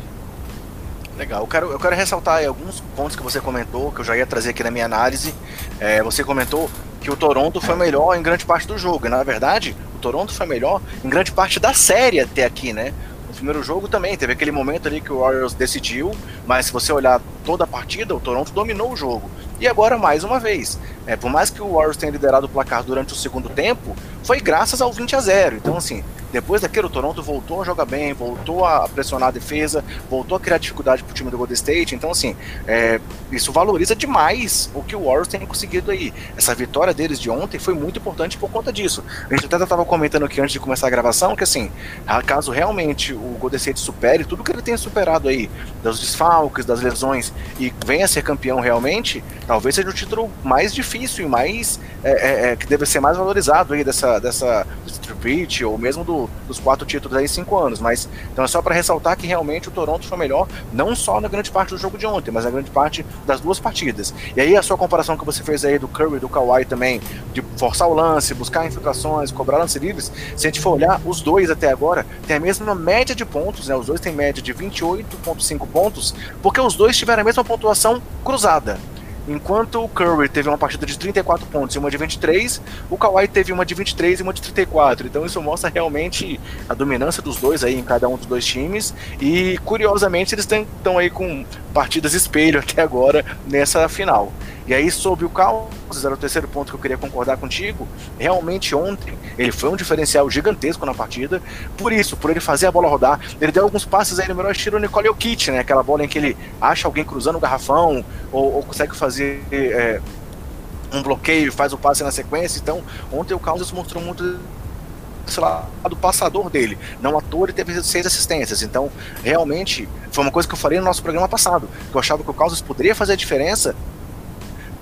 Legal, eu quero, eu quero ressaltar alguns pontos que você comentou, que eu já ia trazer aqui na minha análise. É, você comentou que o Toronto foi melhor em grande parte do jogo, e na verdade, o Toronto foi melhor em grande parte da série até aqui, né? No primeiro jogo também, teve aquele momento ali que o Warriors decidiu, mas se você olhar toda a partida, o Toronto dominou o jogo. E agora, mais uma vez, é, por mais que o Warriors tenha liderado o placar durante o segundo tempo, foi graças ao 20 a 0. Então, assim, depois daquilo, o Toronto voltou a jogar bem, voltou a pressionar a defesa, voltou a criar dificuldade pro time do Golden State. Então, assim, é, isso valoriza demais o que o Warriors tem conseguido aí. Essa vitória deles de ontem foi muito importante por conta disso. A gente até estava comentando aqui antes de começar a gravação que, assim, caso realmente o Golden State supere tudo que ele tem superado aí, dos desfalques, das lesões, e venha a ser campeão realmente, talvez seja o título mais difícil e mais. É, é, é que deve ser mais valorizado aí dessa, dessa Street, ou mesmo do, dos quatro títulos aí cinco anos. Mas então é só para ressaltar que realmente o Toronto foi melhor, não só na grande parte do jogo de ontem, mas na grande parte das duas partidas. E aí a sua comparação que você fez aí do Curry do Kawhi também, de forçar o lance, buscar infiltrações, cobrar lance livres, se a gente for olhar, os dois até agora têm a mesma média de pontos, né? Os dois têm média de 28,5 pontos, porque os dois tiveram mesma pontuação cruzada. Enquanto o Curry teve uma partida de 34 pontos e uma de 23, o Kawhi teve uma de 23 e uma de 34. Então isso mostra realmente a dominância dos dois aí em cada um dos dois times. E curiosamente eles estão aí com partidas espelho até agora nessa final. E aí, sobre o Caos, era o terceiro ponto que eu queria concordar contigo. Realmente, ontem, ele foi um diferencial gigantesco na partida. Por isso, por ele fazer a bola rodar, ele deu alguns passes aí no melhor estilo Nicole Kit, né? Aquela bola em que ele acha alguém cruzando o garrafão, ou, ou consegue fazer. É, um bloqueio, faz o passe na sequência. Então, ontem o Caos mostrou muito sei lá, do passador dele. Não à toa ele teve seis assistências. Então, realmente, foi uma coisa que eu falei no nosso programa passado. Que eu achava que o Caos poderia fazer a diferença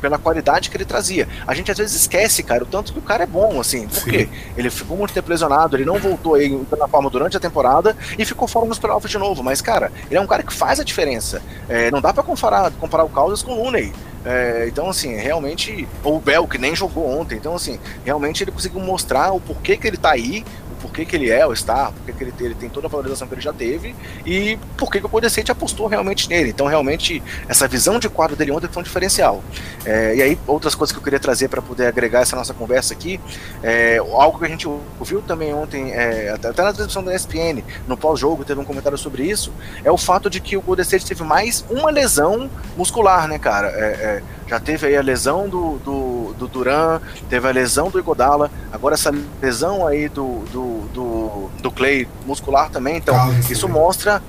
pela qualidade que ele trazia. A gente às vezes esquece, cara, o tanto que o cara é bom, assim. Por quê? Ele ficou muito tempo lesionado, ele não voltou aí na forma durante a temporada e ficou fora nos playoffs de novo. Mas, cara, ele é um cara que faz a diferença. É, não dá para comparar, comparar o Causas com o Looney. É, então, assim, realmente. Ou o Bell, que nem jogou ontem. Então, assim, realmente ele conseguiu mostrar o porquê que ele tá aí, por que, que ele é o Star, por que, que ele, ele, tem toda a valorização que ele já teve e por que, que o Golden State apostou realmente nele. Então, realmente, essa visão de quadro dele ontem foi um diferencial. É, e aí, outras coisas que eu queria trazer para poder agregar essa nossa conversa aqui, é, algo que a gente ouviu também ontem, é, até, até na transmissão da ESPN, no pós-jogo, teve um comentário sobre isso, é o fato de que o Golden State teve mais uma lesão muscular, né, cara? Já teve aí a lesão do, do, do Duran, teve a lesão do Igodala, agora essa lesão aí do, do, do, do Clay muscular também, então isso mostra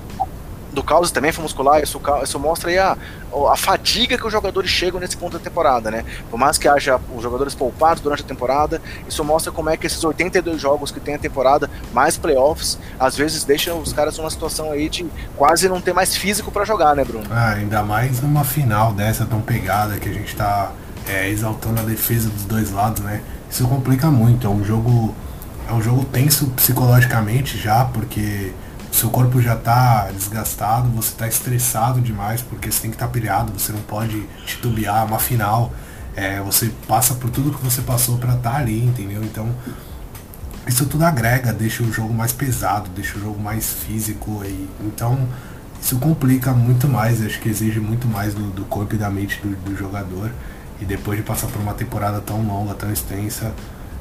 do Caos também foi muscular, isso, isso mostra aí a, a fadiga que os jogadores chegam nesse ponto da temporada, né? Por mais que haja os jogadores poupados durante a temporada, isso mostra como é que esses 82 jogos que tem a temporada, mais playoffs, às vezes deixam os caras numa situação aí de quase não ter mais físico para jogar, né, Bruno? Ah, ainda mais numa final dessa tão pegada que a gente tá é, exaltando a defesa dos dois lados, né? Isso complica muito, é um jogo é um jogo tenso psicologicamente já, porque seu corpo já está desgastado, você está estressado demais porque você tem que estar tá pilhado, você não pode titubear, uma final, é, você passa por tudo que você passou para estar tá ali, entendeu? Então isso tudo agrega, deixa o jogo mais pesado, deixa o jogo mais físico e então isso complica muito mais, acho que exige muito mais do, do corpo e da mente do, do jogador e depois de passar por uma temporada tão longa, tão extensa,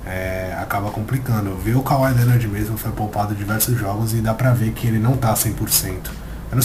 é, acaba complicando. Ver o Kawhi Leonard mesmo foi poupado diversos jogos e dá pra ver que ele não tá 100%.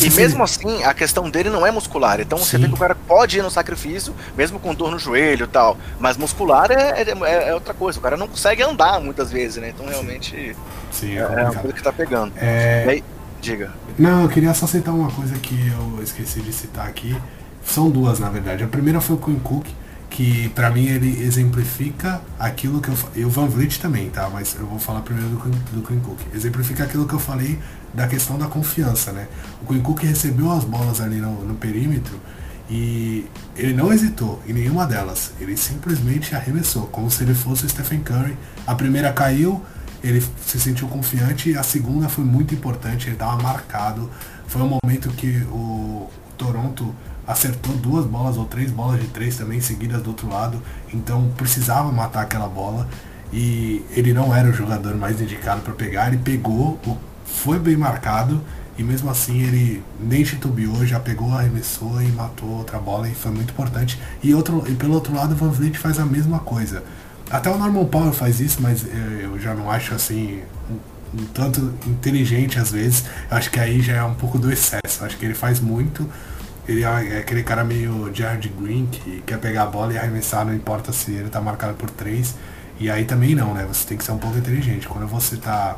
E mesmo ele... assim, a questão dele não é muscular. Então Sim. você vê que o cara pode ir no sacrifício, mesmo com dor no joelho e tal. Mas muscular é, é, é outra coisa. O cara não consegue andar muitas vezes, né? Então realmente Sim, é, é uma coisa que tá pegando. É... Aí, diga. Não, eu queria só citar uma coisa que eu esqueci de citar aqui. São duas, na verdade. A primeira foi o Queen Cook que para mim ele exemplifica aquilo que eu e o Van Vliet também, tá? Mas eu vou falar primeiro do, do Quinn Cook. Exemplifica aquilo que eu falei da questão da confiança, né? O Quinn Cook recebeu as bolas ali no, no perímetro e ele não hesitou em nenhuma delas. Ele simplesmente arremessou, como se ele fosse o Stephen Curry. A primeira caiu, ele se sentiu confiante, a segunda foi muito importante, ele estava marcado. Foi um momento que o Toronto acertou duas bolas ou três bolas de três também seguidas do outro lado, então precisava matar aquela bola e ele não era o jogador mais indicado para pegar, ele pegou, foi bem marcado e mesmo assim ele nem titubeou, já pegou, arremessou e matou outra bola e foi muito importante. E, outro, e pelo outro lado o Van Vliet faz a mesma coisa. Até o Norman Powell faz isso, mas eu já não acho assim um, um tanto inteligente às vezes. Eu acho que aí já é um pouco do excesso. Eu acho que ele faz muito, Ele é aquele cara meio Jared Green que quer pegar a bola e arremessar, não importa se ele tá marcado por três. E aí também não, né? Você tem que ser um pouco inteligente. Quando você tá.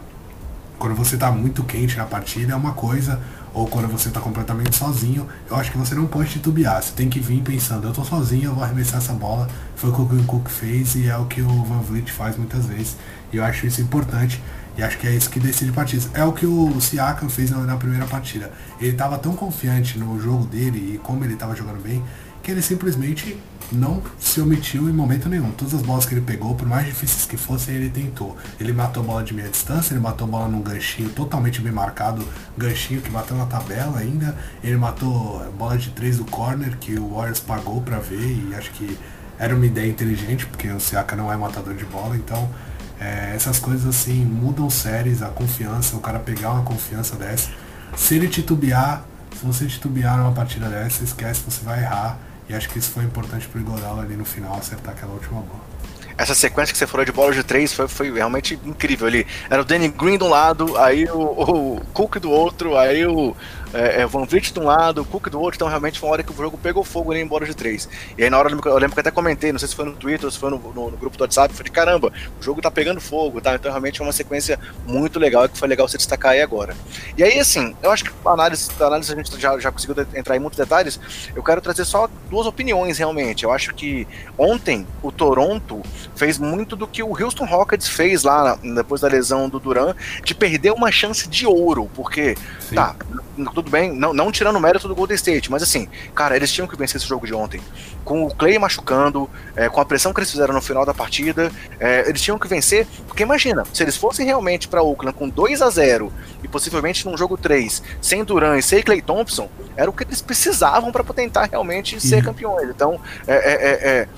Quando você tá muito quente na partida é uma coisa, ou quando você tá completamente sozinho, eu acho que você não pode titubear. Você tem que vir pensando, eu tô sozinho, eu vou arremessar essa bola. Foi o que o Cook fez e é o que o Van Vliet faz muitas vezes. E eu acho isso importante. E acho que é isso que decide partidas. É o que o Siakam fez na, primeira partida. Ele estava tão confiante no jogo dele e como ele estava jogando bem, que ele simplesmente não se omitiu em momento nenhum. Todas as bolas que ele pegou, por mais difíceis que fossem, ele tentou. Ele matou bola de meia distância, ele matou bola num ganchinho totalmente bem marcado, ganchinho que bateu na tabela ainda. Ele matou bola de três do corner, que o Warriors pagou para ver e acho que era uma ideia inteligente, porque o Siaka não é matador de bola, então é, essas coisas assim mudam séries, a confiança, o cara pegar uma confiança dessa. Se ele titubear, se você titubear numa partida dessa, esquece, você vai errar. E acho que isso foi importante pro Iguodala ali no final acertar aquela última bola essa sequência que você falou de bola de três foi, foi realmente incrível ali. Era o Danny Green de um lado, aí o, o Cook do outro, aí o é, é, Van Vliet de um lado, Cook do outro, então realmente foi uma hora que o jogo pegou fogo ali em bola de três. E aí na hora eu lembro que até comentei, não sei se foi no Twitter ou se foi no, no, no grupo do WhatsApp, falei, caramba, o jogo tá pegando fogo, tá? Então realmente é uma sequência muito legal que foi legal você destacar aí agora. E aí, assim, eu acho que a análise, a análise a gente já, já conseguiu entrar em muitos detalhes, eu quero trazer só duas opiniões realmente. Eu acho que ontem o Toronto fez muito do que o Houston Rockets fez lá depois da lesão do Duran, de perder uma chance de ouro, porque, Sim. tá, tudo bem, não, não tirando o mérito do Golden State, mas assim, cara, eles tinham que vencer esse jogo de ontem. Com o Clay machucando, é, com a pressão que eles fizeram no final da partida, é, eles tinham que vencer, porque imagina, se eles fossem realmente para Oakland com 2 a 0 e possivelmente num jogo 3, sem Duran e sem Clay Thompson, era o que eles precisavam para tentar realmente ser campeões. Então, é, é, é, é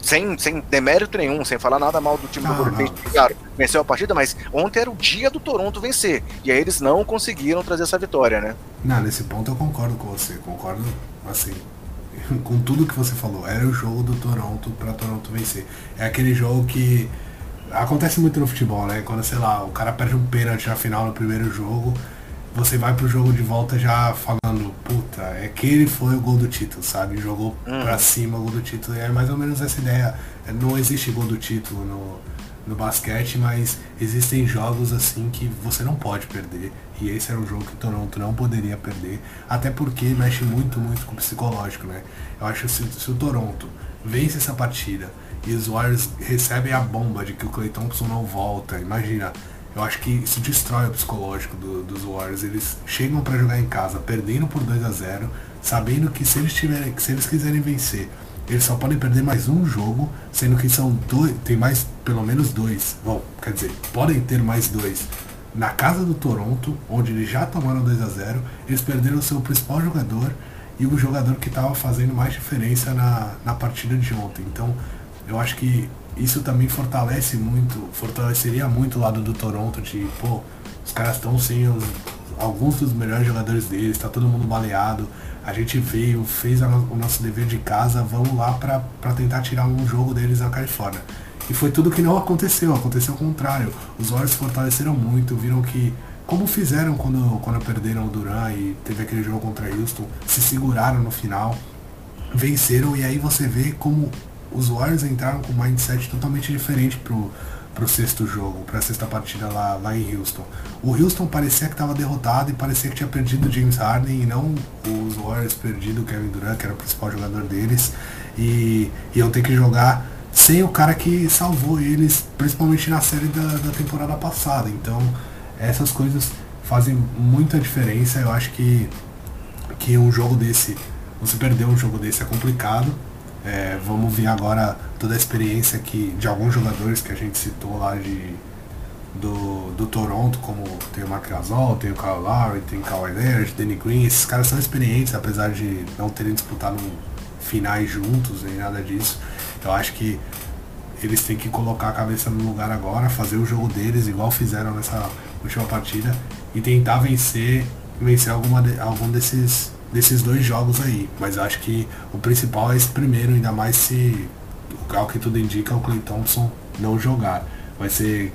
sem, sem demérito nenhum, sem falar nada mal do time do State, claro, venceu a partida, mas ontem era o dia do Toronto vencer. E aí eles não conseguiram trazer essa vitória, né? Não, nesse ponto eu concordo com você, concordo assim, com tudo que você falou. Era o jogo do Toronto para Toronto vencer. É aquele jogo que acontece muito no futebol, né? Quando, sei lá, o cara perde um pênalti na final no primeiro jogo você vai pro jogo de volta já falando, puta, é que ele foi o gol do título, sabe? Jogou uhum. pra cima o gol do título. E é mais ou menos essa ideia. Não existe gol do título no, no basquete, mas existem jogos assim que você não pode perder. E esse era um jogo que o Toronto não poderia perder. Até porque mexe muito, muito com o psicológico, né? Eu acho que se, se o Toronto vence essa partida e os Warriors recebem a bomba de que o Clay Thompson não volta, imagina eu acho que isso destrói o psicológico do, dos Warriors. Eles chegam para jogar em casa, perdendo por 2 a 0 sabendo que se eles tiverem, se eles quiserem vencer, eles só podem perder mais um jogo, sendo que são dois, tem mais pelo menos dois. Bom, quer dizer, podem ter mais dois. Na casa do Toronto, onde eles já tomaram 2 a 0 eles perderam o seu principal jogador e o jogador que estava fazendo mais diferença na, na partida de ontem. Então, eu acho que isso também fortalece muito, fortaleceria muito o lado do Toronto de, pô, os caras estão sem os, alguns dos melhores jogadores deles, está todo mundo baleado. A gente veio, fez a, o nosso dever de casa, vamos lá para tentar tirar um jogo deles da Califórnia. E foi tudo que não aconteceu, aconteceu o contrário. Os Warriors fortaleceram muito, viram que, como fizeram quando, quando perderam o Duran e teve aquele jogo contra Houston, se seguraram no final, venceram e aí você vê como os Warriors entraram com um mindset totalmente diferente pro, pro sexto jogo, pra sexta partida lá, lá em Houston. O Houston parecia que estava derrotado e parecia que tinha perdido James Harden e não os Warriors perdido o Kevin Durant, que era o principal jogador deles, e iam ter que jogar sem o cara que salvou eles, principalmente na série da, da temporada passada. Então, essas coisas fazem muita diferença. Eu acho que, que um jogo desse, você perder um jogo desse é complicado. É, vamos ver agora toda a experiência que, de alguns jogadores que a gente citou lá de, do, do Toronto, como tem o Mark Gasol, tem o Kyle Lowry, tem o Kawhi Leonard, Danny Green, esses caras são experientes, apesar de não terem disputado finais juntos nem nada disso. Eu acho que eles têm que colocar a cabeça no lugar agora, fazer o jogo deles igual fizeram nessa última partida e tentar vencer, vencer alguma de, algum desses desses dois jogos aí. Mas acho que o principal é esse primeiro, ainda mais se, ao que tudo indica, o Clay Thompson não jogar. Vai ser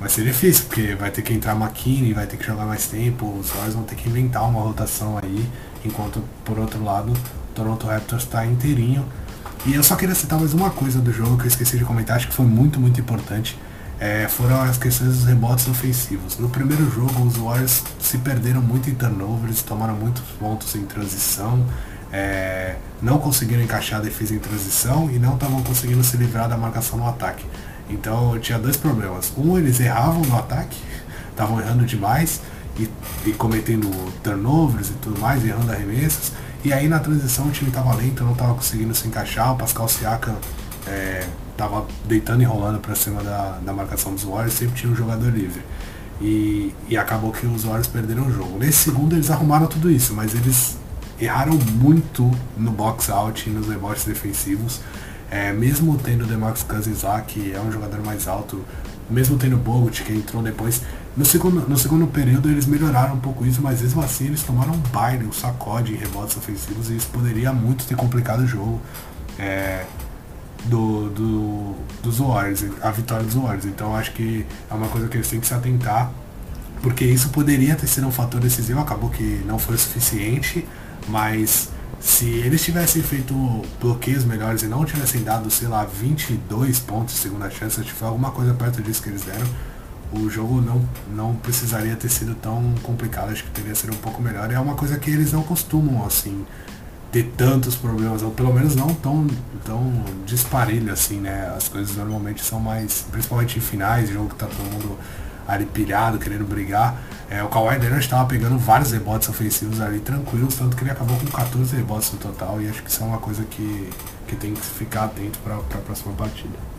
vai ser difícil, porque vai ter que entrar McKinney, vai ter que jogar mais tempo, os Warriors vão ter que inventar uma rotação aí, enquanto por outro lado o Toronto Raptors está inteirinho. E eu só queria citar mais uma coisa do jogo que eu esqueci de comentar, acho que foi muito, muito importante. É, foram as questões dos rebotes ofensivos. No primeiro jogo, os Warriors se perderam muito em turnovers, tomaram muitos pontos em transição, é, não conseguiram encaixar a defesa em transição e não estavam conseguindo se livrar da marcação no ataque. Então tinha dois problemas. Um, eles erravam no ataque, estavam errando demais e, e, cometendo turnovers e tudo mais, errando arremessos. E aí na transição o time estava lento, não estava conseguindo se encaixar. O Pascal Siakam estava é, deitando e rolando para cima da, da marcação dos Warriors, sempre tinha um jogador livre. E, e acabou que os Warriors perderam o jogo. Nesse segundo eles arrumaram tudo isso, mas eles erraram muito no box out e nos rebotes defensivos. É, mesmo tendo o Demarcus Cousins lá, que é um jogador mais alto, mesmo tendo o Bogut, que entrou depois, no segundo, no segundo período eles melhoraram um pouco isso, mas mesmo assim eles tomaram um baile, um sacode em rebotes ofensivos e isso poderia muito ter complicado o jogo é, do, do, dos Warriors, a vitória dos Warriors. Então acho que é uma coisa que eles têm que se atentar, porque isso poderia ter sido um fator decisivo, acabou que não foi o suficiente, mas se eles tivessem feito bloqueios melhores e não tivessem dado, sei lá, 22 pontos de segunda chance, se foi alguma coisa perto disso que eles deram, o jogo não, não precisaria ter sido tão complicado, acho que teria sido um pouco melhor. E é uma coisa que eles não costumam, assim, ter tantos problemas, ou pelo menos não tão, tão disparelho assim, né? As coisas normalmente são mais, principalmente em finais, jogo que tá todo mundo ali pilhado, querendo brigar. É, o Kawhi Leonard estava pegando vários rebotes ofensivos ali tranquilos, tanto que ele acabou com 14 rebotes no total e acho que isso é uma coisa que, que tem que ficar atento para a próxima partida.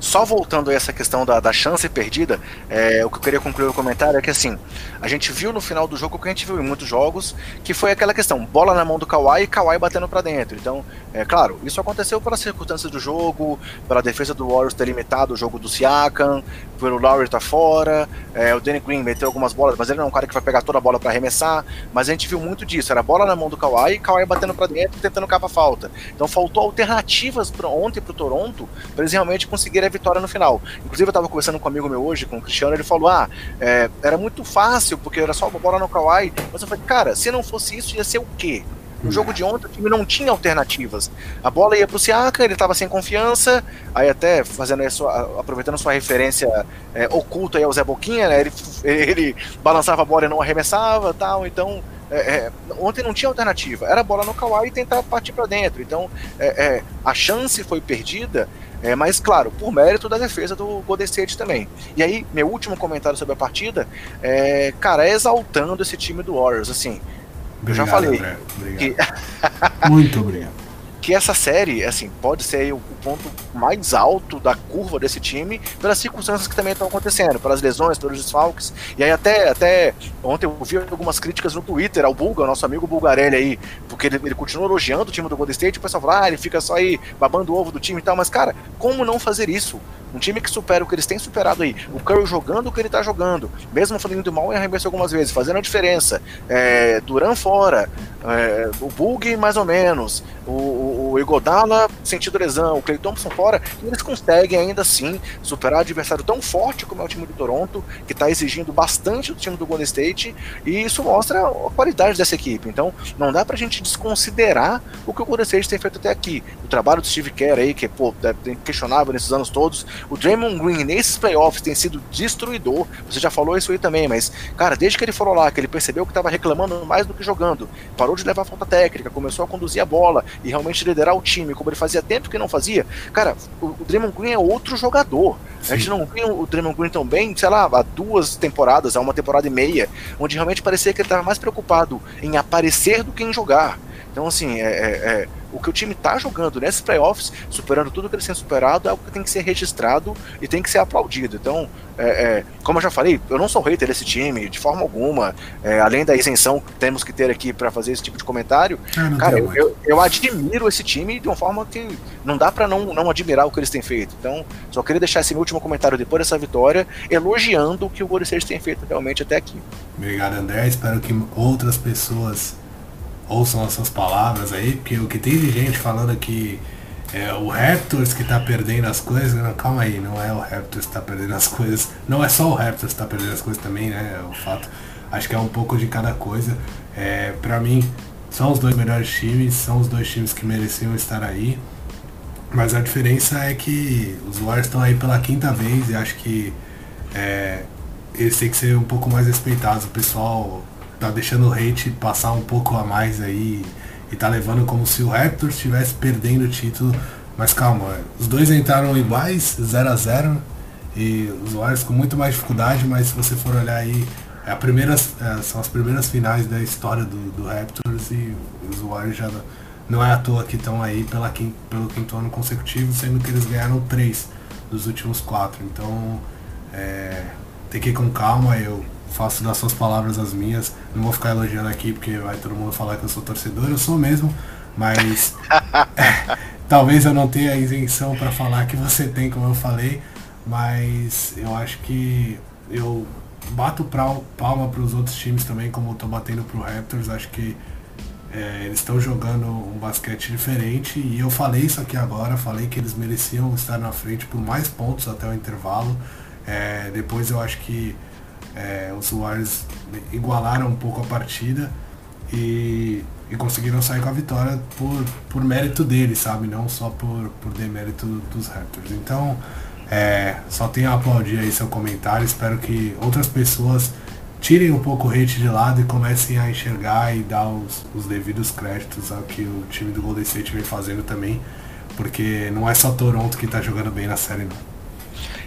Só voltando a essa questão da, da chance perdida, é, o que eu queria concluir o comentário é que assim, a gente viu no final do jogo o que a gente viu em muitos jogos, que foi aquela questão, bola na mão do Kawhi e Kawhi batendo para dentro. Então, é claro, isso aconteceu pelas circunstâncias do jogo, pela defesa do Warriors ter limitado o jogo do Siakam, pelo Lowry tá fora, é, o Danny Green meteu algumas bolas, mas ele não é um cara que vai pegar toda a bola para arremessar, mas a gente viu muito disso, era bola na mão do Kawhi e Kawhi batendo para dentro tentando capa falta. Então faltou alternativas pra, ontem pro Toronto para eles realmente conseguirem a vitória no final. Inclusive eu tava conversando com um amigo meu hoje, com o Cristiano, ele falou, ah, é, era muito fácil, porque era só uma bola no Kawhi, mas eu falei, cara, se não fosse isso, ia ser o quê? No jogo de ontem, o time não tinha alternativas. A bola ia pro Siaka, ele estava sem confiança, aí até fazendo aproveitando sua referência é, oculta aí ao Zé Boquinha, né? Ele, ele balançava a bola e não arremessava tal, então. É, é, ontem não tinha alternativa, era bola no Kawhi e tentar partir para dentro. Então é, é, a chance foi perdida, é, mas claro, por mérito da defesa do Golden State também. E aí, meu último comentário sobre a partida, é, cara, é exaltando esse time do Warriors. Assim, Obrigado, eu já falei. Que... Muito obrigado. Que essa série, assim, pode ser o ponto mais alto da curva desse time, pelas circunstâncias que também estão acontecendo, pelas lesões, pelos desfalques. E aí até, até ontem eu vi algumas críticas no Twitter ao Bulga, nosso amigo Bulgarelli aí, porque ele, ele continua elogiando o time do Golden State, e o pessoal fala, ah, ele fica só aí babando o ovo do time e tal, mas cara, como não fazer isso? Um time que supera o que eles têm superado aí. O Curry jogando o que ele tá jogando. Mesmo falando mal em arremesso algumas vezes, fazendo a diferença. É, Duran fora. É, o Bug mais ou menos. O, o, o Igodala sentido lesão. O Clay Thompson fora. eles conseguem ainda assim superar adversário tão forte como é o time do Toronto, que tá exigindo bastante do time do Golden State. E isso mostra a qualidade dessa equipe. Então não dá pra gente desconsiderar o que o Golden State tem feito até aqui. O trabalho do Steve Kerr aí, que pô, é questionável nesses anos todos o Draymond Green nesses playoffs tem sido destruidor. Você já falou isso aí também, mas, cara, desde que ele falou lá, que ele percebeu que estava reclamando mais do que jogando, parou de levar falta técnica, começou a conduzir a bola e realmente liderar o time, como ele fazia tempo que não fazia. Cara, o, o Draymond Green é outro jogador. Sim. A gente não viu o Draymond Green tão bem, sei lá, há duas temporadas, há uma temporada e meia, onde realmente parecia que ele estava mais preocupado em aparecer do que em jogar. Então, assim, é, é, é, o que o time está jogando nesses playoffs, superando tudo que ele tem superado, é algo que tem que ser registrado e tem que ser aplaudido. Então, é, é, como eu já falei, eu não sou hater desse time, de forma alguma. É, além da isenção que temos que ter aqui para fazer esse tipo de comentário, ah, cara, eu, eu, eu, admiro esse time de uma forma que não dá para não, não admirar o que eles têm feito. Então, só queria deixar esse meu último comentário depois dessa vitória, elogiando o que o Golden State tem feito realmente até aqui. Obrigado, André. Espero que outras pessoas ouçam essas palavras aí, porque o que tem de gente falando aqui é o Raptors que tá perdendo as coisas. Não, calma aí, não é o Raptors que tá perdendo as coisas. Não é só o Raptors que tá perdendo as coisas também, né? É o fato. Acho que é um pouco de cada coisa. É, pra mim, são os dois melhores times, são os dois times que mereciam estar aí. Mas a diferença é que os Warriors estão aí pela quinta vez e acho que é, eles têm que ser um pouco mais respeitados. O pessoal tá deixando o hate passar um pouco a mais aí e tá levando como se o Raptors estivesse perdendo o título. Mas calma, os dois entraram iguais, 0 a 0 e os Warriors com muito mais dificuldade, mas se você for olhar aí, é a primeira, é, são as primeiras finais da história do, do Raptors e os Warriors já não é à toa que estão aí pela, pelo quinto ano consecutivo, sendo que eles ganharam três dos últimos quatro. Então é, tem que ir com calma, eu faço das suas palavras as minhas. Não vou ficar elogiando aqui porque vai todo mundo falar que eu sou torcedor, eu sou mesmo, mas talvez eu não tenha a isenção para falar que você tem, como eu falei, mas eu acho que eu bato palma para os outros times também, como eu tô batendo pro Raptors, acho que é, eles estão jogando um basquete diferente e eu falei isso aqui agora, falei que eles mereciam estar na frente por mais pontos até o intervalo. É, depois eu acho que é, os Warriors igualaram um pouco a partida e, e, conseguiram sair com a vitória por, por mérito deles, sabe? Não só por, por demérito dos Raptors. Então, é, só tenho a aplaudir aí seu comentário. Espero que outras pessoas tirem um pouco o hate de lado e comecem a enxergar e dar os, os devidos créditos ao que o time do Golden State vem fazendo também. Porque não é só Toronto que está jogando bem na série, não.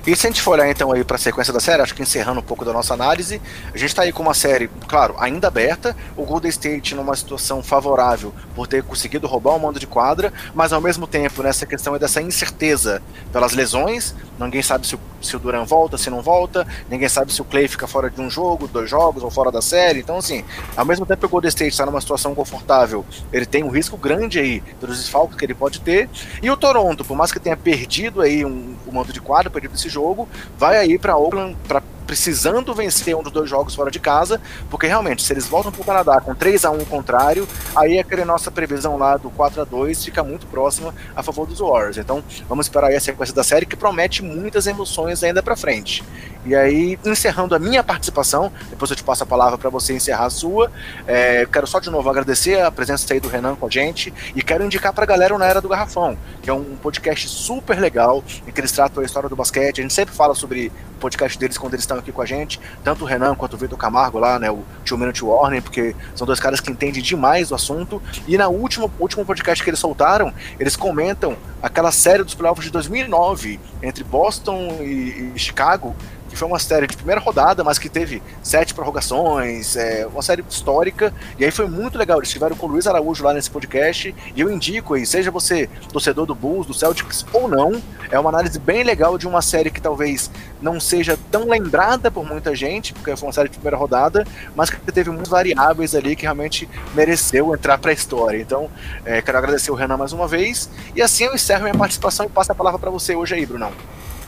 E se a gente for olhar então aí para a sequência da série, acho que encerrando um pouco da nossa análise, a gente está aí com uma série, claro, ainda aberta, o Golden State numa situação favorável por ter conseguido roubar o mando de quadra, mas ao mesmo tempo nessa questão é dessa incerteza pelas lesões, ninguém sabe se o, se o Duran volta, se não volta, ninguém sabe se o Clay fica fora de um jogo, dois jogos ou fora da série, então assim, ao mesmo tempo que o Golden State está numa situação confortável, ele tem um risco grande aí pelos desfalques que ele pode ter, e o Toronto, por mais que tenha perdido aí um, o mando de quadra, perdido esse jogo, vai aí para Oakland para precisando vencer um dos dois jogos fora de casa, porque realmente, se eles voltam para o Canadá com 3 a 1 contrário, aí aquela nossa previsão lá do 4 a 2 fica muito próxima a favor dos Warriors. Então, vamos esperar aí a sequência da série que promete muitas emoções ainda para frente. E aí, encerrando a minha participação, depois eu te passo a palavra para você encerrar a sua. É, quero só de novo agradecer a presença aí do Renan com a gente e quero indicar para a galera o Na Era do Garrafão, que é um podcast super legal em que eles tratam a história do basquete. A gente sempre fala sobre podcast deles quando eles estão aqui com a gente, tanto o Renan quanto o Vitor Camargo lá, né, o Two Minute Warning, porque são dois caras que entendem demais do assunto. E na última último podcast que eles soltaram, eles comentam aquela série dos playoffs de 2009 entre Boston e, e Chicago, que foi uma série de primeira rodada, mas que teve sete prorrogações, é, uma série histórica, e aí foi muito legal. Eles estiveram com o Luiz Araújo lá nesse podcast, e eu indico aí, seja você torcedor do Bulls, do Celtics ou não, é uma análise bem legal de uma série que talvez não seja tão lembrada por muita gente, porque foi uma série de primeira rodada, mas que teve muitas variáveis ali que realmente mereceu entrar para a história. Então, é, quero agradecer o Renan mais uma vez, e assim eu encerro minha participação e passo a palavra para você hoje aí, Brunão.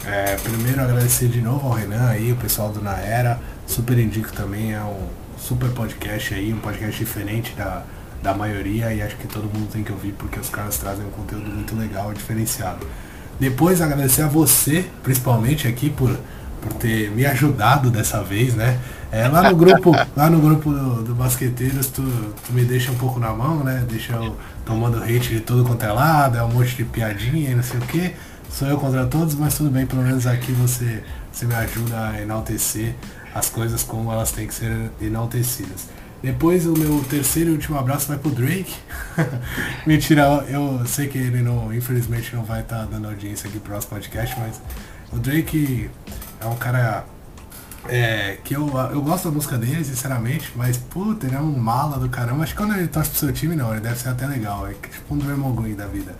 É, primeiro agradecer de novo ao Renan aí, o pessoal do Naera. Super indico também, é um super podcast aí, um podcast diferente da, da maioria e acho que todo mundo tem que ouvir porque os caras trazem um conteúdo muito legal e diferenciado. Depois agradecer a você, principalmente aqui, por, por ter me ajudado dessa vez, né? É, lá no grupo, lá no grupo do, do Basqueteiros, tu, tu me deixa um pouco na mão, né? Deixa eu tomando hate de todo quanto é lado, é um monte de piadinha e não sei o que sou eu contra todos, mas tudo bem, pelo menos aqui você, você me ajuda a enaltecer as coisas como elas têm que ser enaltecidas. Depois o meu terceiro e último abraço vai pro Drake. Mentira, eu sei que ele não, infelizmente não vai estar tá dando audiência aqui pro nosso podcast, mas o Drake é um cara é, que eu, eu gosto da música dele, sinceramente, mas puta, ele é um mala do caramba. Acho que quando ele torce pro seu time não, ele deve ser até legal. É tipo um Draymond da vida.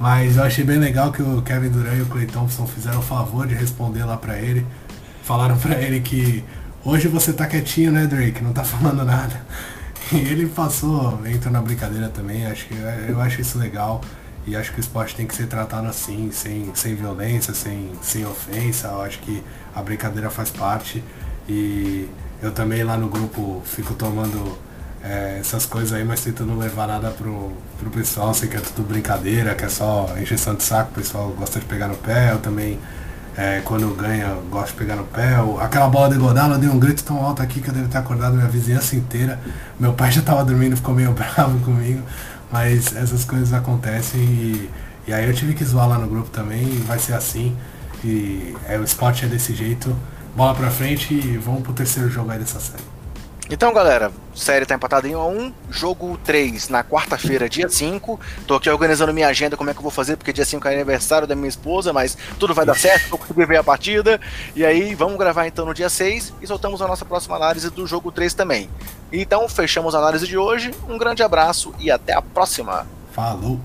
Mas eu achei bem legal que o Kevin Durant e o Clay Thompson fizeram o favor de responder lá pra ele. Falaram pra ele que hoje você tá quietinho, né, Drake? Não tá falando nada. E ele passou, entrou na brincadeira também. Acho que eu acho isso legal. E acho que o esporte tem que ser tratado assim, sem, sem violência, sem, sem ofensa. Eu acho que a brincadeira faz parte. E eu também lá no grupo fico tomando é, essas coisas aí, mas tentando levar nada pro, pro pessoal. Sei que é tudo brincadeira, que é só injeção de saco, o pessoal gosta de pegar no pé, eu também. É, quando ganha, gosto de pegar no pé. Aquela bola de Godala deu um grito tão alto aqui que eu devo ter acordado minha vizinhança inteira. Meu pai já tava dormindo, ficou meio bravo comigo. Mas essas coisas acontecem e, e aí eu tive que zoar lá no grupo também, vai ser assim. E é, o esporte é desse jeito. Bola pra frente e vamos pro terceiro jogo aí dessa série. Então, galera, série tá empatada em 1 a 1 jogo 3 na quarta-feira, dia 5. Tô aqui organizando minha agenda, como é que eu vou fazer, porque dia 5 é aniversário da minha esposa, mas tudo vai dar certo, vou conseguir ver a partida. E aí, vamos gravar então no dia 6 e soltamos a nossa próxima análise do jogo 3 também. Então, fechamos a análise de hoje. Um grande abraço e até a próxima. Falou!